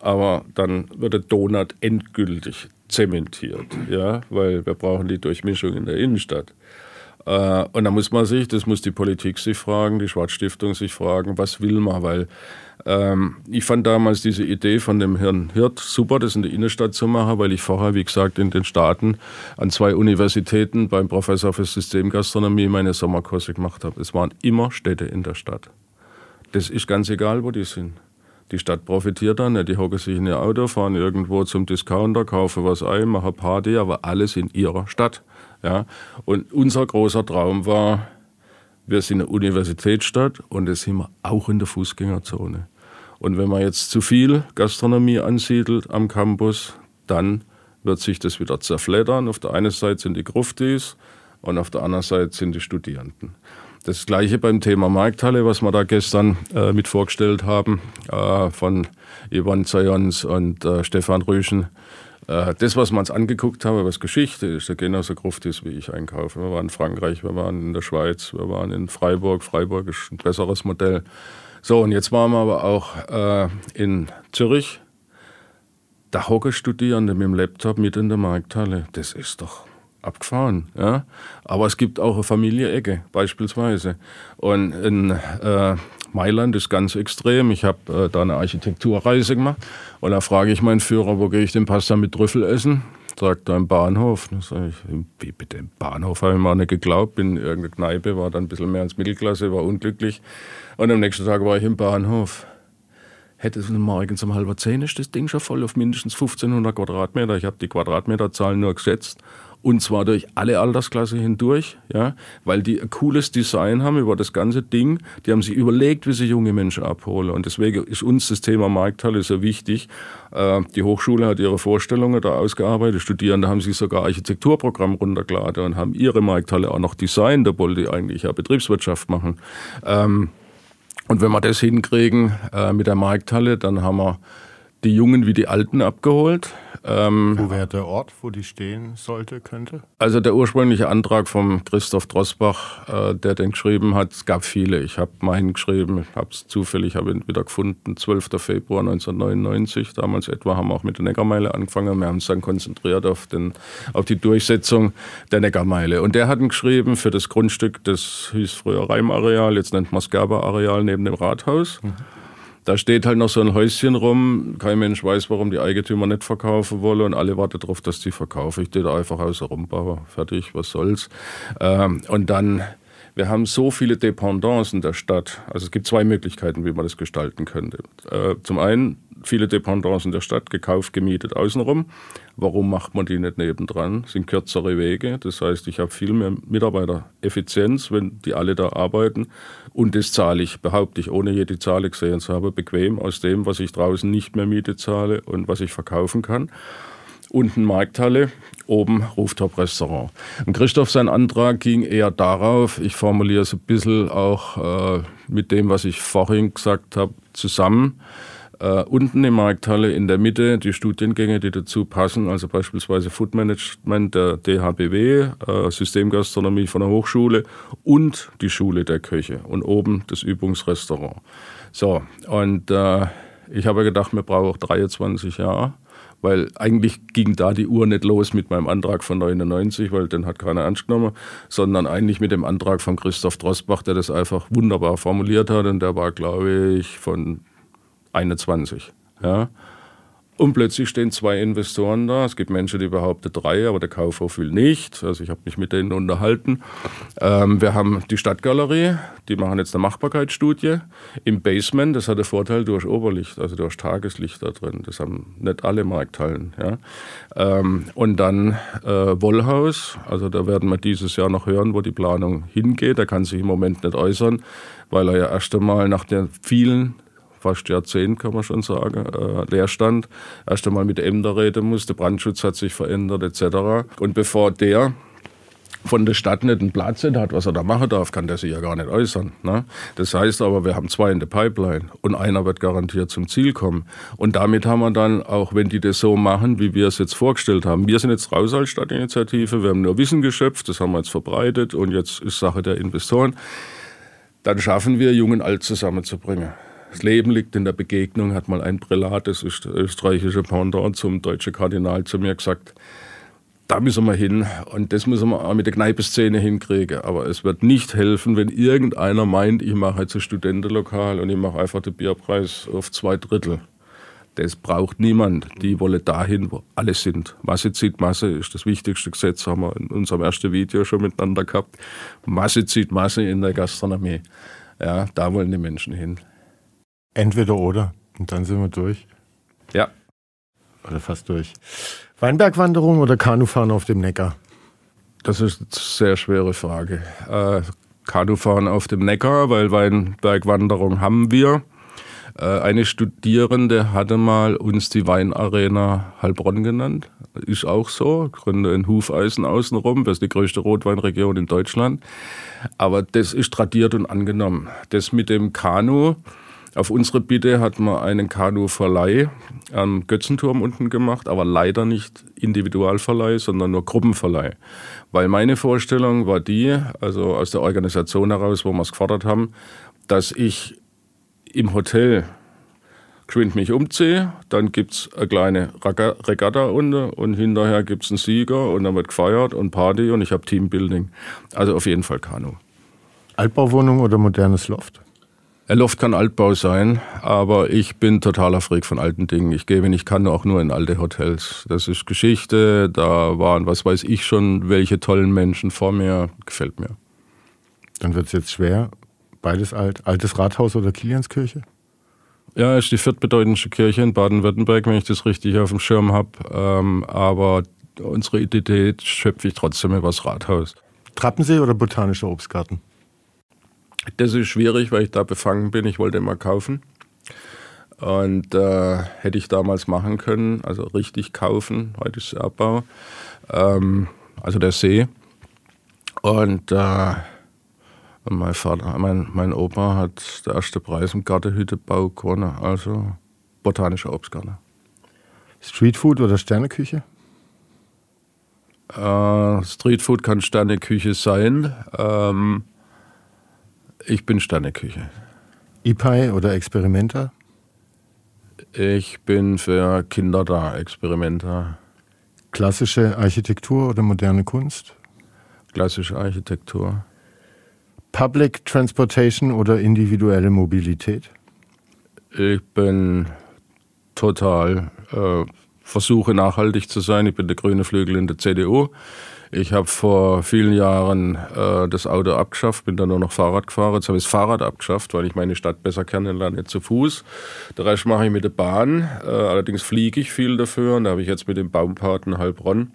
aber dann wird der Donut endgültig zementiert, ja, weil wir brauchen die Durchmischung in der Innenstadt. Äh, und da muss man sich, das muss die Politik sich fragen, die Schwarzstiftung sich fragen, was will man, weil ähm, ich fand damals diese Idee von dem Herrn Hirt super, das in der Innenstadt zu machen, weil ich vorher, wie gesagt, in den Staaten an zwei Universitäten beim Professor für Systemgastronomie meine Sommerkurse gemacht habe. Es waren immer Städte in der Stadt. Das ist ganz egal, wo die sind. Die Stadt profitiert dann, die hocken sich in ihr Auto, fahren irgendwo zum Discounter, kaufen was ein, machen Party, aber alles in ihrer Stadt. Ja? Und unser großer Traum war, wir sind eine Universitätsstadt und das sind wir auch in der Fußgängerzone. Und wenn man jetzt zu viel Gastronomie ansiedelt am Campus, dann wird sich das wieder zerfleddern. Auf der einen Seite sind die Gruftis und auf der anderen Seite sind die Studierenden. Das gleiche beim Thema Markthalle, was wir da gestern äh, mit vorgestellt haben, äh, von Yvonne Zayons und äh, Stefan Rüschen. Äh, das, was wir uns angeguckt haben, was Geschichte ist, der genauso Gruft ist, wie ich einkaufe. Wir waren in Frankreich, wir waren in der Schweiz, wir waren in Freiburg. Freiburg ist ein besseres Modell. So, und jetzt waren wir aber auch äh, in Zürich. Da hocken Studierende mit dem Laptop mit in der Markthalle. Das ist doch abgefahren. Ja? Aber es gibt auch eine Familie-Ecke, beispielsweise. Und in äh, Mailand ist ganz extrem. Ich habe äh, da eine Architekturreise gemacht und da frage ich meinen Führer, wo gehe ich den Pasta mit Trüffel essen? Sagt er im Bahnhof. Da sage ich, wie bitte im Bahnhof? Habe ich mal nicht geglaubt. Bin in irgendeiner Kneipe, war dann ein bisschen mehr als Mittelklasse, war unglücklich. Und am nächsten Tag war ich im Bahnhof. Hätte es morgens um halb zehn ist das Ding schon voll auf mindestens 1500 Quadratmeter. Ich habe die Quadratmeterzahl nur gesetzt und zwar durch alle Altersklasse hindurch, ja, weil die ein cooles Design haben über das ganze Ding. Die haben sich überlegt, wie sie junge Menschen abholen. Und deswegen ist uns das Thema Markthalle so wichtig. Äh, die Hochschule hat ihre Vorstellungen da ausgearbeitet. Studierende haben sich sogar Architekturprogramm runtergeladen und haben ihre Markthalle auch noch designt, obwohl die eigentlich ja Betriebswirtschaft machen. Ähm, und wenn wir das hinkriegen äh, mit der Markthalle, dann haben wir die Jungen wie die Alten abgeholt. Ähm, wo wäre der Ort, wo die stehen sollte, könnte? Also der ursprüngliche Antrag von Christoph Drossbach, äh, der den geschrieben hat, es gab viele. Ich habe meinen geschrieben, habe es zufällig hab ihn wieder gefunden, 12. Februar 1999. Damals etwa haben wir auch mit der Neckarmeile angefangen. Wir haben uns dann konzentriert auf, den, auf die Durchsetzung der Neckarmeile. Und der hat ihn geschrieben für das Grundstück, das hieß früher Reimareal, jetzt nennt man es Gerber-Areal neben dem Rathaus. Mhm. Da steht halt noch so ein Häuschen rum. Kein Mensch weiß, warum die Eigentümer nicht verkaufen wollen und alle warten darauf, dass die verkaufen. Ich da einfach außer rumbauen. Fertig, was soll's. Ähm, und dann, wir haben so viele Dependancen der Stadt. Also es gibt zwei Möglichkeiten, wie man das gestalten könnte. Äh, zum einen viele Dependancen der Stadt gekauft, gemietet außenrum. Warum macht man die nicht nebendran? Sind kürzere Wege. Das heißt, ich habe viel mehr Mitarbeitereffizienz, wenn die alle da arbeiten. Und das zahle ich, behaupte ich, ohne jede Zahl gesehen zu haben, bequem aus dem, was ich draußen nicht mehr Miete zahle und was ich verkaufen kann unten Markthalle, oben Rooftop-Restaurant. Und Christoph, sein Antrag ging eher darauf, ich formuliere es ein bisschen auch äh, mit dem, was ich vorhin gesagt habe, zusammen. Uh, unten in Markthalle in der Mitte die Studiengänge, die dazu passen, also beispielsweise Food Management der DHBW, äh, Systemgastronomie von der Hochschule und die Schule der Köche und oben das Übungsrestaurant. So, und uh, ich habe gedacht, wir brauchen 23 Jahre weil eigentlich ging da die Uhr nicht los mit meinem Antrag von 99, weil den hat keiner ernst genommen, sondern eigentlich mit dem Antrag von Christoph Drossbach, der das einfach wunderbar formuliert hat und der war, glaube ich, von 21. Ja. Und plötzlich stehen zwei Investoren da. Es gibt Menschen, die behaupten drei, aber der Kaufhof will nicht. Also ich habe mich mit denen unterhalten. Ähm, wir haben die Stadtgalerie, die machen jetzt eine Machbarkeitsstudie. Im Basement, das hat den Vorteil durch Oberlicht, also durch Tageslicht da drin. Das haben nicht alle Markthallen. Ja. Ähm, und dann äh, Wollhaus, also da werden wir dieses Jahr noch hören, wo die Planung hingeht. Da kann sich im Moment nicht äußern, weil er ja erst einmal nach den vielen fast Jahrzehnt, kann man schon sagen, äh, Leerstand. Erst einmal mit Ämter reden muss, der Brandschutz hat sich verändert etc. Und bevor der von der Stadt nicht einen Platz hat, was er da machen darf, kann der sich ja gar nicht äußern. Ne? Das heißt aber, wir haben zwei in der Pipeline und einer wird garantiert zum Ziel kommen. Und damit haben wir dann, auch wenn die das so machen, wie wir es jetzt vorgestellt haben, wir sind jetzt raus als Stadtinitiative, wir haben nur Wissen geschöpft, das haben wir jetzt verbreitet und jetzt ist Sache der Investoren. Dann schaffen wir, Jung und Alt zusammenzubringen. Das Leben liegt in der Begegnung, hat mal ein Prälat, das ist österreichische Pendant zum deutschen Kardinal, zu mir gesagt, da müssen wir hin und das müssen wir auch mit der Kneipenszene hinkriegen. Aber es wird nicht helfen, wenn irgendeiner meint, ich mache jetzt ein Studentenlokal und ich mache einfach den Bierpreis auf zwei Drittel. Das braucht niemand. Die wollen dahin, wo alle sind. Masse zieht Masse ist das wichtigste Gesetz, haben wir in unserem ersten Video schon miteinander gehabt. Masse zieht Masse in der Gastronomie. Ja, da wollen die Menschen hin. Entweder oder. Und dann sind wir durch. Ja. Oder fast durch. Weinbergwanderung oder Kanufahren auf dem Neckar? Das ist eine sehr schwere Frage. Äh, Kanufahren auf dem Neckar, weil Weinbergwanderung haben wir. Äh, eine Studierende hatte mal uns die Weinarena Heilbronn genannt. Ist auch so. Gründe in Hufeisen außenrum. Das ist die größte Rotweinregion in Deutschland. Aber das ist tradiert und angenommen. Das mit dem Kanu, auf unsere Bitte hat man einen Kanuverleih am Götzenturm unten gemacht, aber leider nicht Individualverleih, sondern nur Gruppenverleih. Weil meine Vorstellung war die, also aus der Organisation heraus, wo wir es gefordert haben, dass ich im Hotel geschwind mich umziehe, dann gibt es eine kleine Regatta unten und hinterher gibt es einen Sieger und dann wird gefeiert und Party und ich habe Teambuilding. Also auf jeden Fall Kanu. Altbauwohnung oder modernes Loft? Ein Loft kann Altbau sein, aber ich bin totaler Freak von alten Dingen. Ich gehe, wenn ich kann, auch nur in alte Hotels. Das ist Geschichte, da waren, was weiß ich schon, welche tollen Menschen vor mir. Gefällt mir. Dann wird es jetzt schwer. Beides alt. Altes Rathaus oder Kilianskirche? Ja, ist die viertbedeutendste Kirche in Baden-Württemberg, wenn ich das richtig auf dem Schirm habe. Ähm, aber unsere Identität schöpfe ich trotzdem über das Rathaus. Trappensee oder botanischer Obstgarten? Das ist schwierig, weil ich da befangen bin. Ich wollte immer kaufen. Und äh, hätte ich damals machen können, also richtig kaufen, heute ist der Abbau, ähm, also der See. Und äh, mein Vater, mein, mein Opa hat der erste Preis im Gartenhüttebau gewonnen, also botanischer Obstgarten. Streetfood oder Sterneküche? Äh, Streetfood kann Sterneküche sein. Ähm, ich bin Sterneküche. IPI oder Experimenter? Ich bin für Kinder da, Experimenter. Klassische Architektur oder moderne Kunst? Klassische Architektur. Public Transportation oder individuelle Mobilität? Ich bin total, äh, versuche nachhaltig zu sein. Ich bin der grüne Flügel in der CDU. Ich habe vor vielen Jahren äh, das Auto abgeschafft, bin dann nur noch Fahrrad gefahren. Jetzt habe ich das Fahrrad abgeschafft, weil ich meine Stadt besser kennenlerne, nicht zu Fuß. Der Rest mache ich mit der Bahn. Äh, allerdings fliege ich viel dafür und da habe ich jetzt mit dem Baumpaten Heilbronn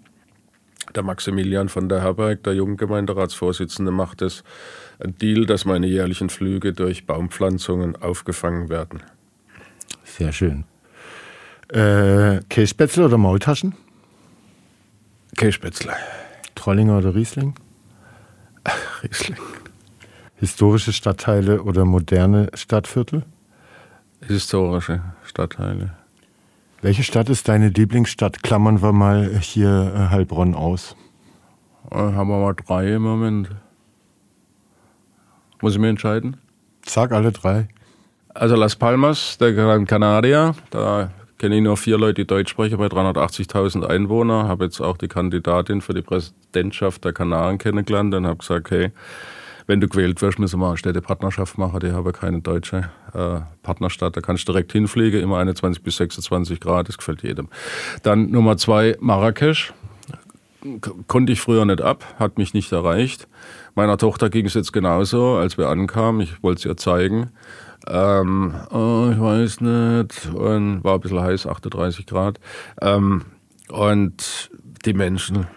der Maximilian von der Herberg, der Jugendgemeinderatsvorsitzende, macht es ein Deal, dass meine jährlichen Flüge durch Baumpflanzungen aufgefangen werden. Sehr schön. Äh, Kässpätzle oder Maultaschen? Kässpätzle. Trollinger oder Riesling? Riesling. Historische Stadtteile oder moderne Stadtviertel? Historische Stadtteile. Welche Stadt ist deine Lieblingsstadt? Klammern wir mal hier äh, Heilbronn aus. Äh, haben wir mal drei im Moment. Muss ich mir entscheiden? Sag alle drei. Also Las Palmas, der Gran Canaria, da kenne ich nur vier Leute, die Deutsch sprechen, bei 380.000 Einwohnern. Habe jetzt auch die Kandidatin für die Präsidentschaft der Kanaren kennengelernt und habe gesagt, hey, wenn du gewählt wirst, müssen wir eine Städtepartnerschaft machen. Die haben keine deutsche äh, Partnerstadt. Da kannst du direkt hinfliegen, immer 21 bis 26 Grad, das gefällt jedem. Dann Nummer zwei, Marrakesch. Konnte ich früher nicht ab, hat mich nicht erreicht. Meiner Tochter ging es jetzt genauso, als wir ankamen. Ich wollte es ihr zeigen. Ähm, oh, ich weiß nicht. Und war ein bisschen heiß, 38 Grad. Ähm, und die Menschen,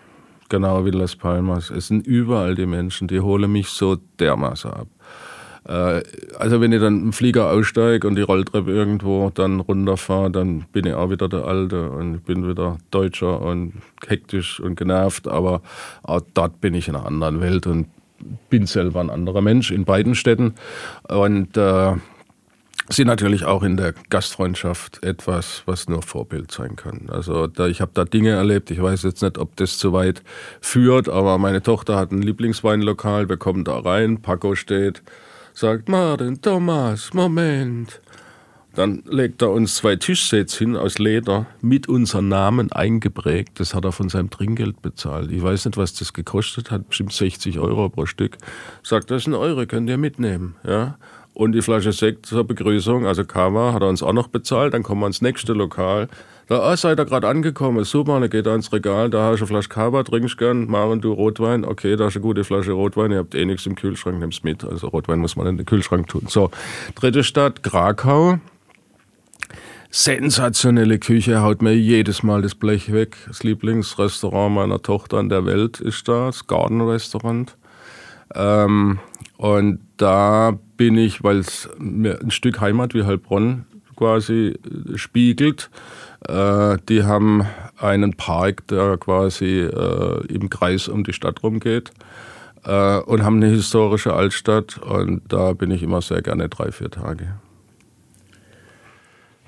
genau wie Las Palmas, es sind überall die Menschen, die holen mich so dermaßen ab. Äh, also wenn ich dann im Flieger aussteige und die Rolltreppe irgendwo dann runterfahre, dann bin ich auch wieder der Alte und bin wieder Deutscher und hektisch und genervt, aber auch dort bin ich in einer anderen Welt und bin selber ein anderer Mensch in beiden Städten und äh, sind natürlich auch in der Gastfreundschaft etwas, was nur Vorbild sein kann. Also da, ich habe da Dinge erlebt, ich weiß jetzt nicht, ob das zu weit führt, aber meine Tochter hat ein Lieblingsweinlokal, wir kommen da rein, Paco steht, sagt Martin, Thomas, Moment. Dann legt er uns zwei Tischsets hin aus Leder mit unseren Namen eingeprägt. Das hat er von seinem Trinkgeld bezahlt. Ich weiß nicht, was das gekostet hat, bestimmt 60 Euro pro Stück. Sagt, das ist ein Euro, könnt ihr mitnehmen. Ja? Und die Flasche Sekt zur Begrüßung, also Kava, hat er uns auch noch bezahlt. Dann kommen wir ins nächste Lokal. Da, ah, seid ihr gerade angekommen, super, dann geht er ins Regal, da hast du eine Flasche Kava, trinkst gern, Maren, du Rotwein, okay, da hast du eine gute Flasche Rotwein, ihr habt eh nichts im Kühlschrank, nimm's mit, also Rotwein muss man in den Kühlschrank tun. So, dritte Stadt, Krakau, sensationelle Küche, haut mir jedes Mal das Blech weg. Das Lieblingsrestaurant meiner Tochter in der Welt ist da, das Garden Restaurant. Ähm, und da bin ich, weil es mir ein Stück Heimat wie Heilbronn quasi spiegelt. Äh, die haben einen Park, der quasi äh, im Kreis um die Stadt rumgeht äh, und haben eine historische Altstadt und da bin ich immer sehr gerne drei, vier Tage.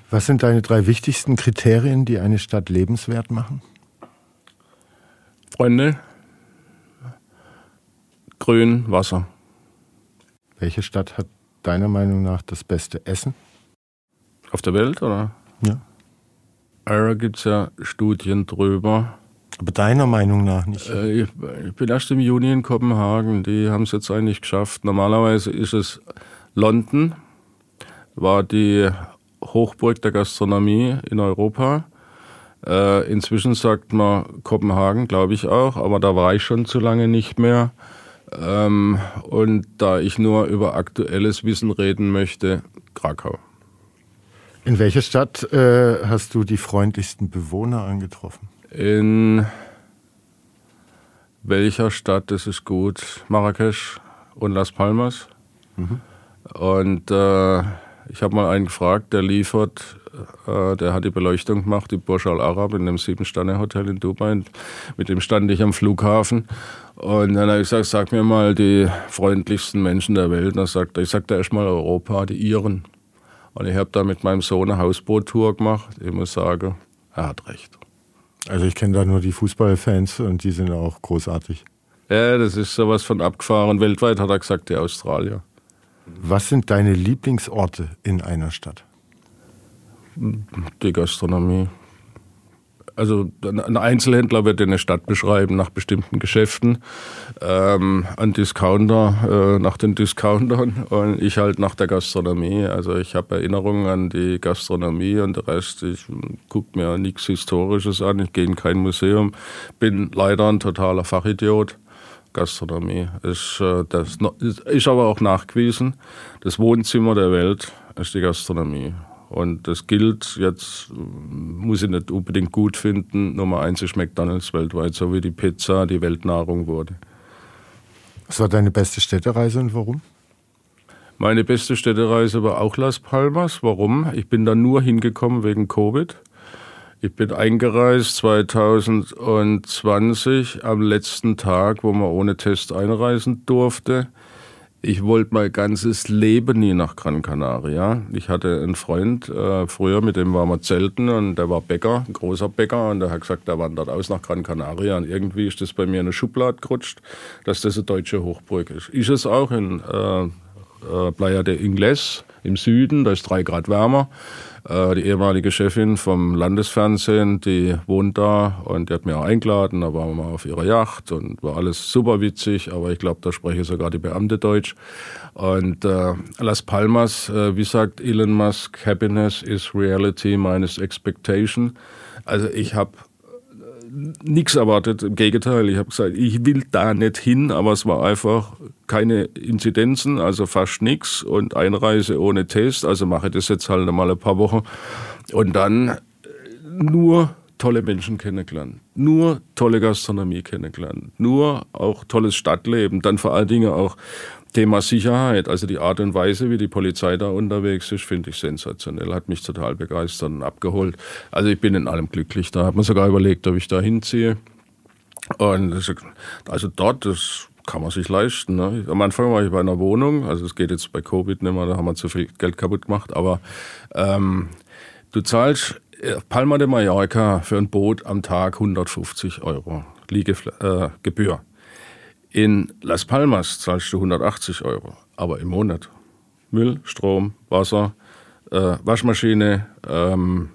Was sind deine drei wichtigsten Kriterien, die eine Stadt lebenswert machen? Freunde, Grün, Wasser. Welche Stadt hat deiner Meinung nach das beste Essen? Auf der Welt, oder? Ja. Da gibt es ja Studien drüber. Aber deiner Meinung nach nicht? Äh, ich, ich bin erst im Juni in Kopenhagen. Die haben es jetzt eigentlich geschafft. Normalerweise ist es London, war die Hochburg der Gastronomie in Europa. Äh, inzwischen sagt man Kopenhagen, glaube ich auch, aber da war ich schon zu lange nicht mehr. Ähm, und da ich nur über aktuelles Wissen reden möchte, Krakau. In welcher Stadt äh, hast du die freundlichsten Bewohner angetroffen? In welcher Stadt, das ist gut, Marrakesch und Las Palmas. Mhm. Und äh, ich habe mal einen gefragt, der liefert, äh, der hat die Beleuchtung gemacht, die Burj Al Arab in dem Sieben-Sterne-Hotel in Dubai. Mit dem stand ich am Flughafen. Und dann habe ich gesagt, sag mir mal die freundlichsten Menschen der Welt. Und dann sagt er, ich sagte erst mal Europa, die Iren. Und ich habe da mit meinem Sohn eine Hausboot-Tour gemacht. Ich muss sagen, er hat recht. Also ich kenne da nur die Fußballfans und die sind auch großartig. Ja, das ist sowas von abgefahren. Weltweit hat er gesagt, die Australier. Was sind deine Lieblingsorte in einer Stadt? Die Gastronomie. also ein Einzelhändler wird eine Stadt beschreiben nach bestimmten Geschäften, ähm, ein Discounter äh, nach den Discountern und ich halt nach der Gastronomie. Also ich habe Erinnerungen an die Gastronomie und der Rest, ich gucke mir nichts Historisches an, ich gehe in kein Museum, bin leider ein totaler Fachidiot. Gastronomie ist, äh, das ist aber auch nachgewiesen. Das Wohnzimmer der Welt ist die Gastronomie. Und das gilt jetzt, muss ich nicht unbedingt gut finden, Nummer eins ist McDonalds weltweit, so wie die Pizza die Weltnahrung wurde. Was war deine beste Städtereise und warum? Meine beste Städtereise war auch Las Palmas. Warum? Ich bin da nur hingekommen wegen Covid. Ich bin eingereist 2020 am letzten Tag, wo man ohne Test einreisen durfte. Ich wollte mein ganzes Leben nie nach Gran Canaria. Ich hatte einen Freund äh, früher, mit dem waren wir zelten und der war Bäcker, ein großer Bäcker und der hat gesagt, der wandert aus nach Gran Canaria und irgendwie ist das bei mir in eine Schublade gerutscht, dass das eine deutsche Hochburg ist. Ist es auch in äh, äh, Playa de Ingles im Süden, da ist drei Grad wärmer. Äh, die ehemalige Chefin vom Landesfernsehen, die wohnt da und die hat mir auch eingeladen. Da waren wir mal auf ihrer Yacht und war alles super witzig, aber ich glaube, da spreche sogar die Beamte Deutsch. Und äh, Las Palmas, äh, wie sagt Elon Musk, Happiness is reality minus expectation. Also ich habe nichts erwartet. Im Gegenteil, ich habe gesagt, ich will da nicht hin, aber es war einfach keine Inzidenzen, also fast nichts und Einreise ohne Test. Also mache ich das jetzt halt mal ein paar Wochen und dann äh, nur tolle Menschen kennengelernt, nur tolle Gastronomie kennengelernt, nur auch tolles Stadtleben, dann vor allen Dingen auch Thema Sicherheit, also die Art und Weise, wie die Polizei da unterwegs ist, finde ich sensationell. Hat mich total begeistert und abgeholt. Also ich bin in allem glücklich. Da hat man sogar überlegt, ob ich da hinziehe. Und also dort, das kann man sich leisten. Ne? Am Anfang war ich bei einer Wohnung, also es geht jetzt bei Covid nicht mehr, da haben wir zu viel Geld kaputt gemacht, aber ähm, du zahlst Palma de Mallorca für ein Boot am Tag 150 Euro Liegegebühr. Äh, in Las Palmas zahlst du 180 Euro, aber im Monat. Müll, Strom, Wasser, äh, Waschmaschine, ähm,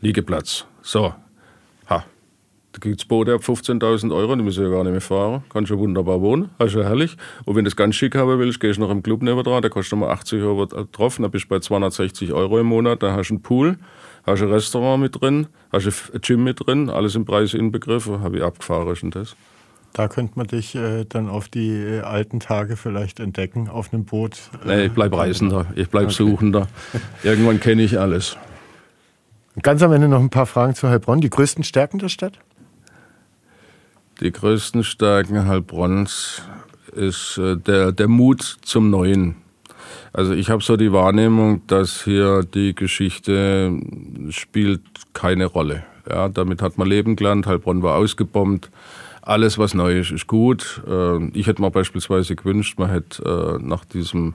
Liegeplatz. So, ha. Da gibt es Boote ab 15.000 Euro, die müssen ja gar nicht mehr fahren. Kannst ja wunderbar wohnen, hast ja herrlich. Und wenn du es ganz schick haben willst, gehst du noch im Club neben dran, der kostet nochmal 80 Euro drauf, dann bist du bei 260 Euro im Monat, dann hast du einen Pool, hast ein Restaurant mit drin, hast ein Gym mit drin, alles im Preis inbegriffen, habe ich abgefahren, ist das. Da könnte man dich äh, dann auf die äh, alten Tage vielleicht entdecken, auf einem Boot. Äh, nee, ich bleibe Reisender, ich bleibe okay. Suchender. Irgendwann kenne ich alles. Ganz am Ende noch ein paar Fragen zu Heilbronn. Die größten Stärken der Stadt? Die größten Stärken Heilbronns ist äh, der, der Mut zum Neuen. Also ich habe so die Wahrnehmung, dass hier die Geschichte spielt keine Rolle. Ja, damit hat man leben gelernt. Heilbronn war ausgebombt alles, was neu ist, ist gut. Ähm, ich hätte mir beispielsweise gewünscht, man hätte äh, nach diesem äh,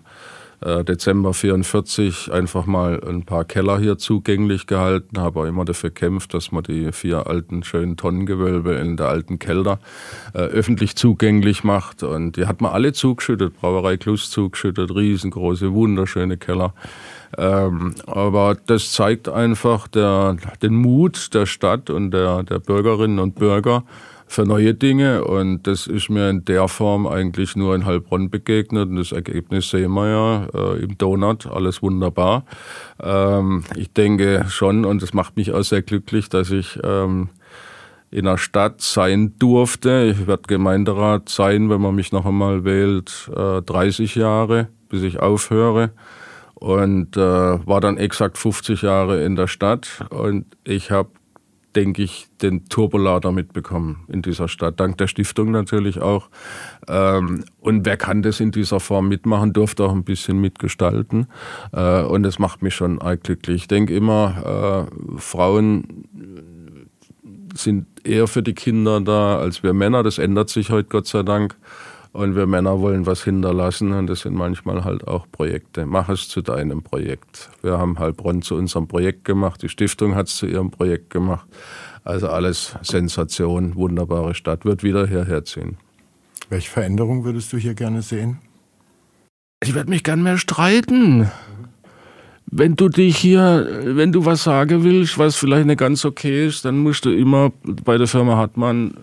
Dezember 44 einfach mal ein paar Keller hier zugänglich gehalten, habe auch immer dafür gekämpft, dass man die vier alten schönen Tonnengewölbe in der alten Kelder äh, öffentlich zugänglich macht. Und die hat man alle zugeschüttet, Brauerei Klus zugeschüttet, riesengroße, wunderschöne Keller. Ähm, aber das zeigt einfach der, den Mut der Stadt und der, der Bürgerinnen und Bürger, für neue Dinge. Und das ist mir in der Form eigentlich nur in Heilbronn begegnet. Und das Ergebnis sehen wir ja äh, im Donut, alles wunderbar. Ähm, ich denke schon, und das macht mich auch sehr glücklich, dass ich ähm, in einer Stadt sein durfte. Ich werde Gemeinderat sein, wenn man mich noch einmal wählt, äh, 30 Jahre, bis ich aufhöre. Und äh, war dann exakt 50 Jahre in der Stadt. Und ich habe denke ich, den Turbolader mitbekommen in dieser Stadt. Dank der Stiftung natürlich auch. Ähm, und wer kann das in dieser Form mitmachen, durfte auch ein bisschen mitgestalten. Äh, und das macht mich schon arg glücklich. Ich denke immer, äh, Frauen sind eher für die Kinder da als wir Männer. Das ändert sich heute Gott sei Dank. Und wir Männer wollen was hinterlassen und das sind manchmal halt auch Projekte. Mach es zu deinem Projekt. Wir haben Heilbronn zu unserem Projekt gemacht, die Stiftung hat es zu ihrem Projekt gemacht. Also alles Sensation, wunderbare Stadt, wird wieder hierher ziehen. Welche Veränderung würdest du hier gerne sehen? Ich werde mich gern mehr streiten. wenn du dich hier, wenn du was sagen willst, was vielleicht nicht ganz okay ist, dann musst du immer bei der Firma Hartmann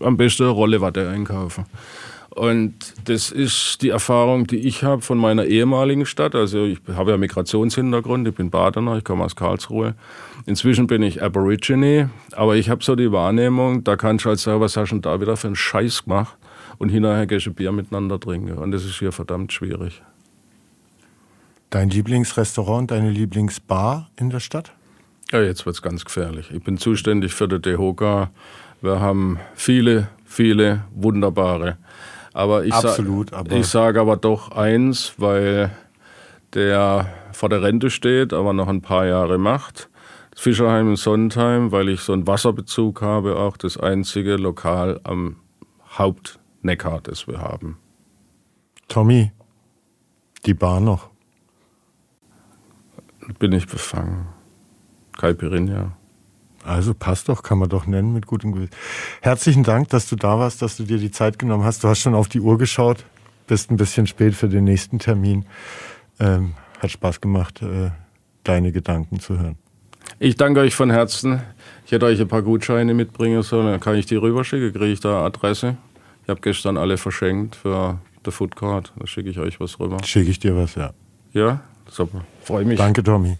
am besten eine Rolle Watte einkaufen. Und das ist die Erfahrung, die ich habe von meiner ehemaligen Stadt. Also ich habe ja Migrationshintergrund, ich bin Badener, ich komme aus Karlsruhe. Inzwischen bin ich Aborigine, aber ich habe so die Wahrnehmung, da kannst du halt sagen, was hast du denn da wieder für einen Scheiß gemacht? Und hinterher gehst du Bier miteinander trinken. Und das ist hier verdammt schwierig. Dein Lieblingsrestaurant, deine Lieblingsbar in der Stadt? Ja, jetzt wird es ganz gefährlich. Ich bin zuständig für die DEHOGA. Wir haben viele, viele wunderbare aber ich Absolut, sa aber ich sage aber doch eins, weil der vor der Rente steht, aber noch ein paar Jahre macht. Das Fischerheim in Sondheim, weil ich so einen Wasserbezug habe, auch das einzige Lokal am Hauptneckar, das wir haben. Tommy, die Bar noch. Bin ich befangen. Caipirinha. Also passt doch, kann man doch nennen mit gutem Gewissen. Herzlichen Dank, dass du da warst, dass du dir die Zeit genommen hast. Du hast schon auf die Uhr geschaut, bist ein bisschen spät für den nächsten Termin. Ähm, hat Spaß gemacht, äh, deine Gedanken zu hören. Ich danke euch von Herzen. Ich hätte euch ein paar Gutscheine mitbringen sollen, dann kann ich die rüberschicken, kriege ich da Adresse. Ich habe gestern alle verschenkt für der Foodcard. Da schicke ich euch was rüber. Schicke ich dir was, ja. Ja, super. Freue mich. Danke, Tommy.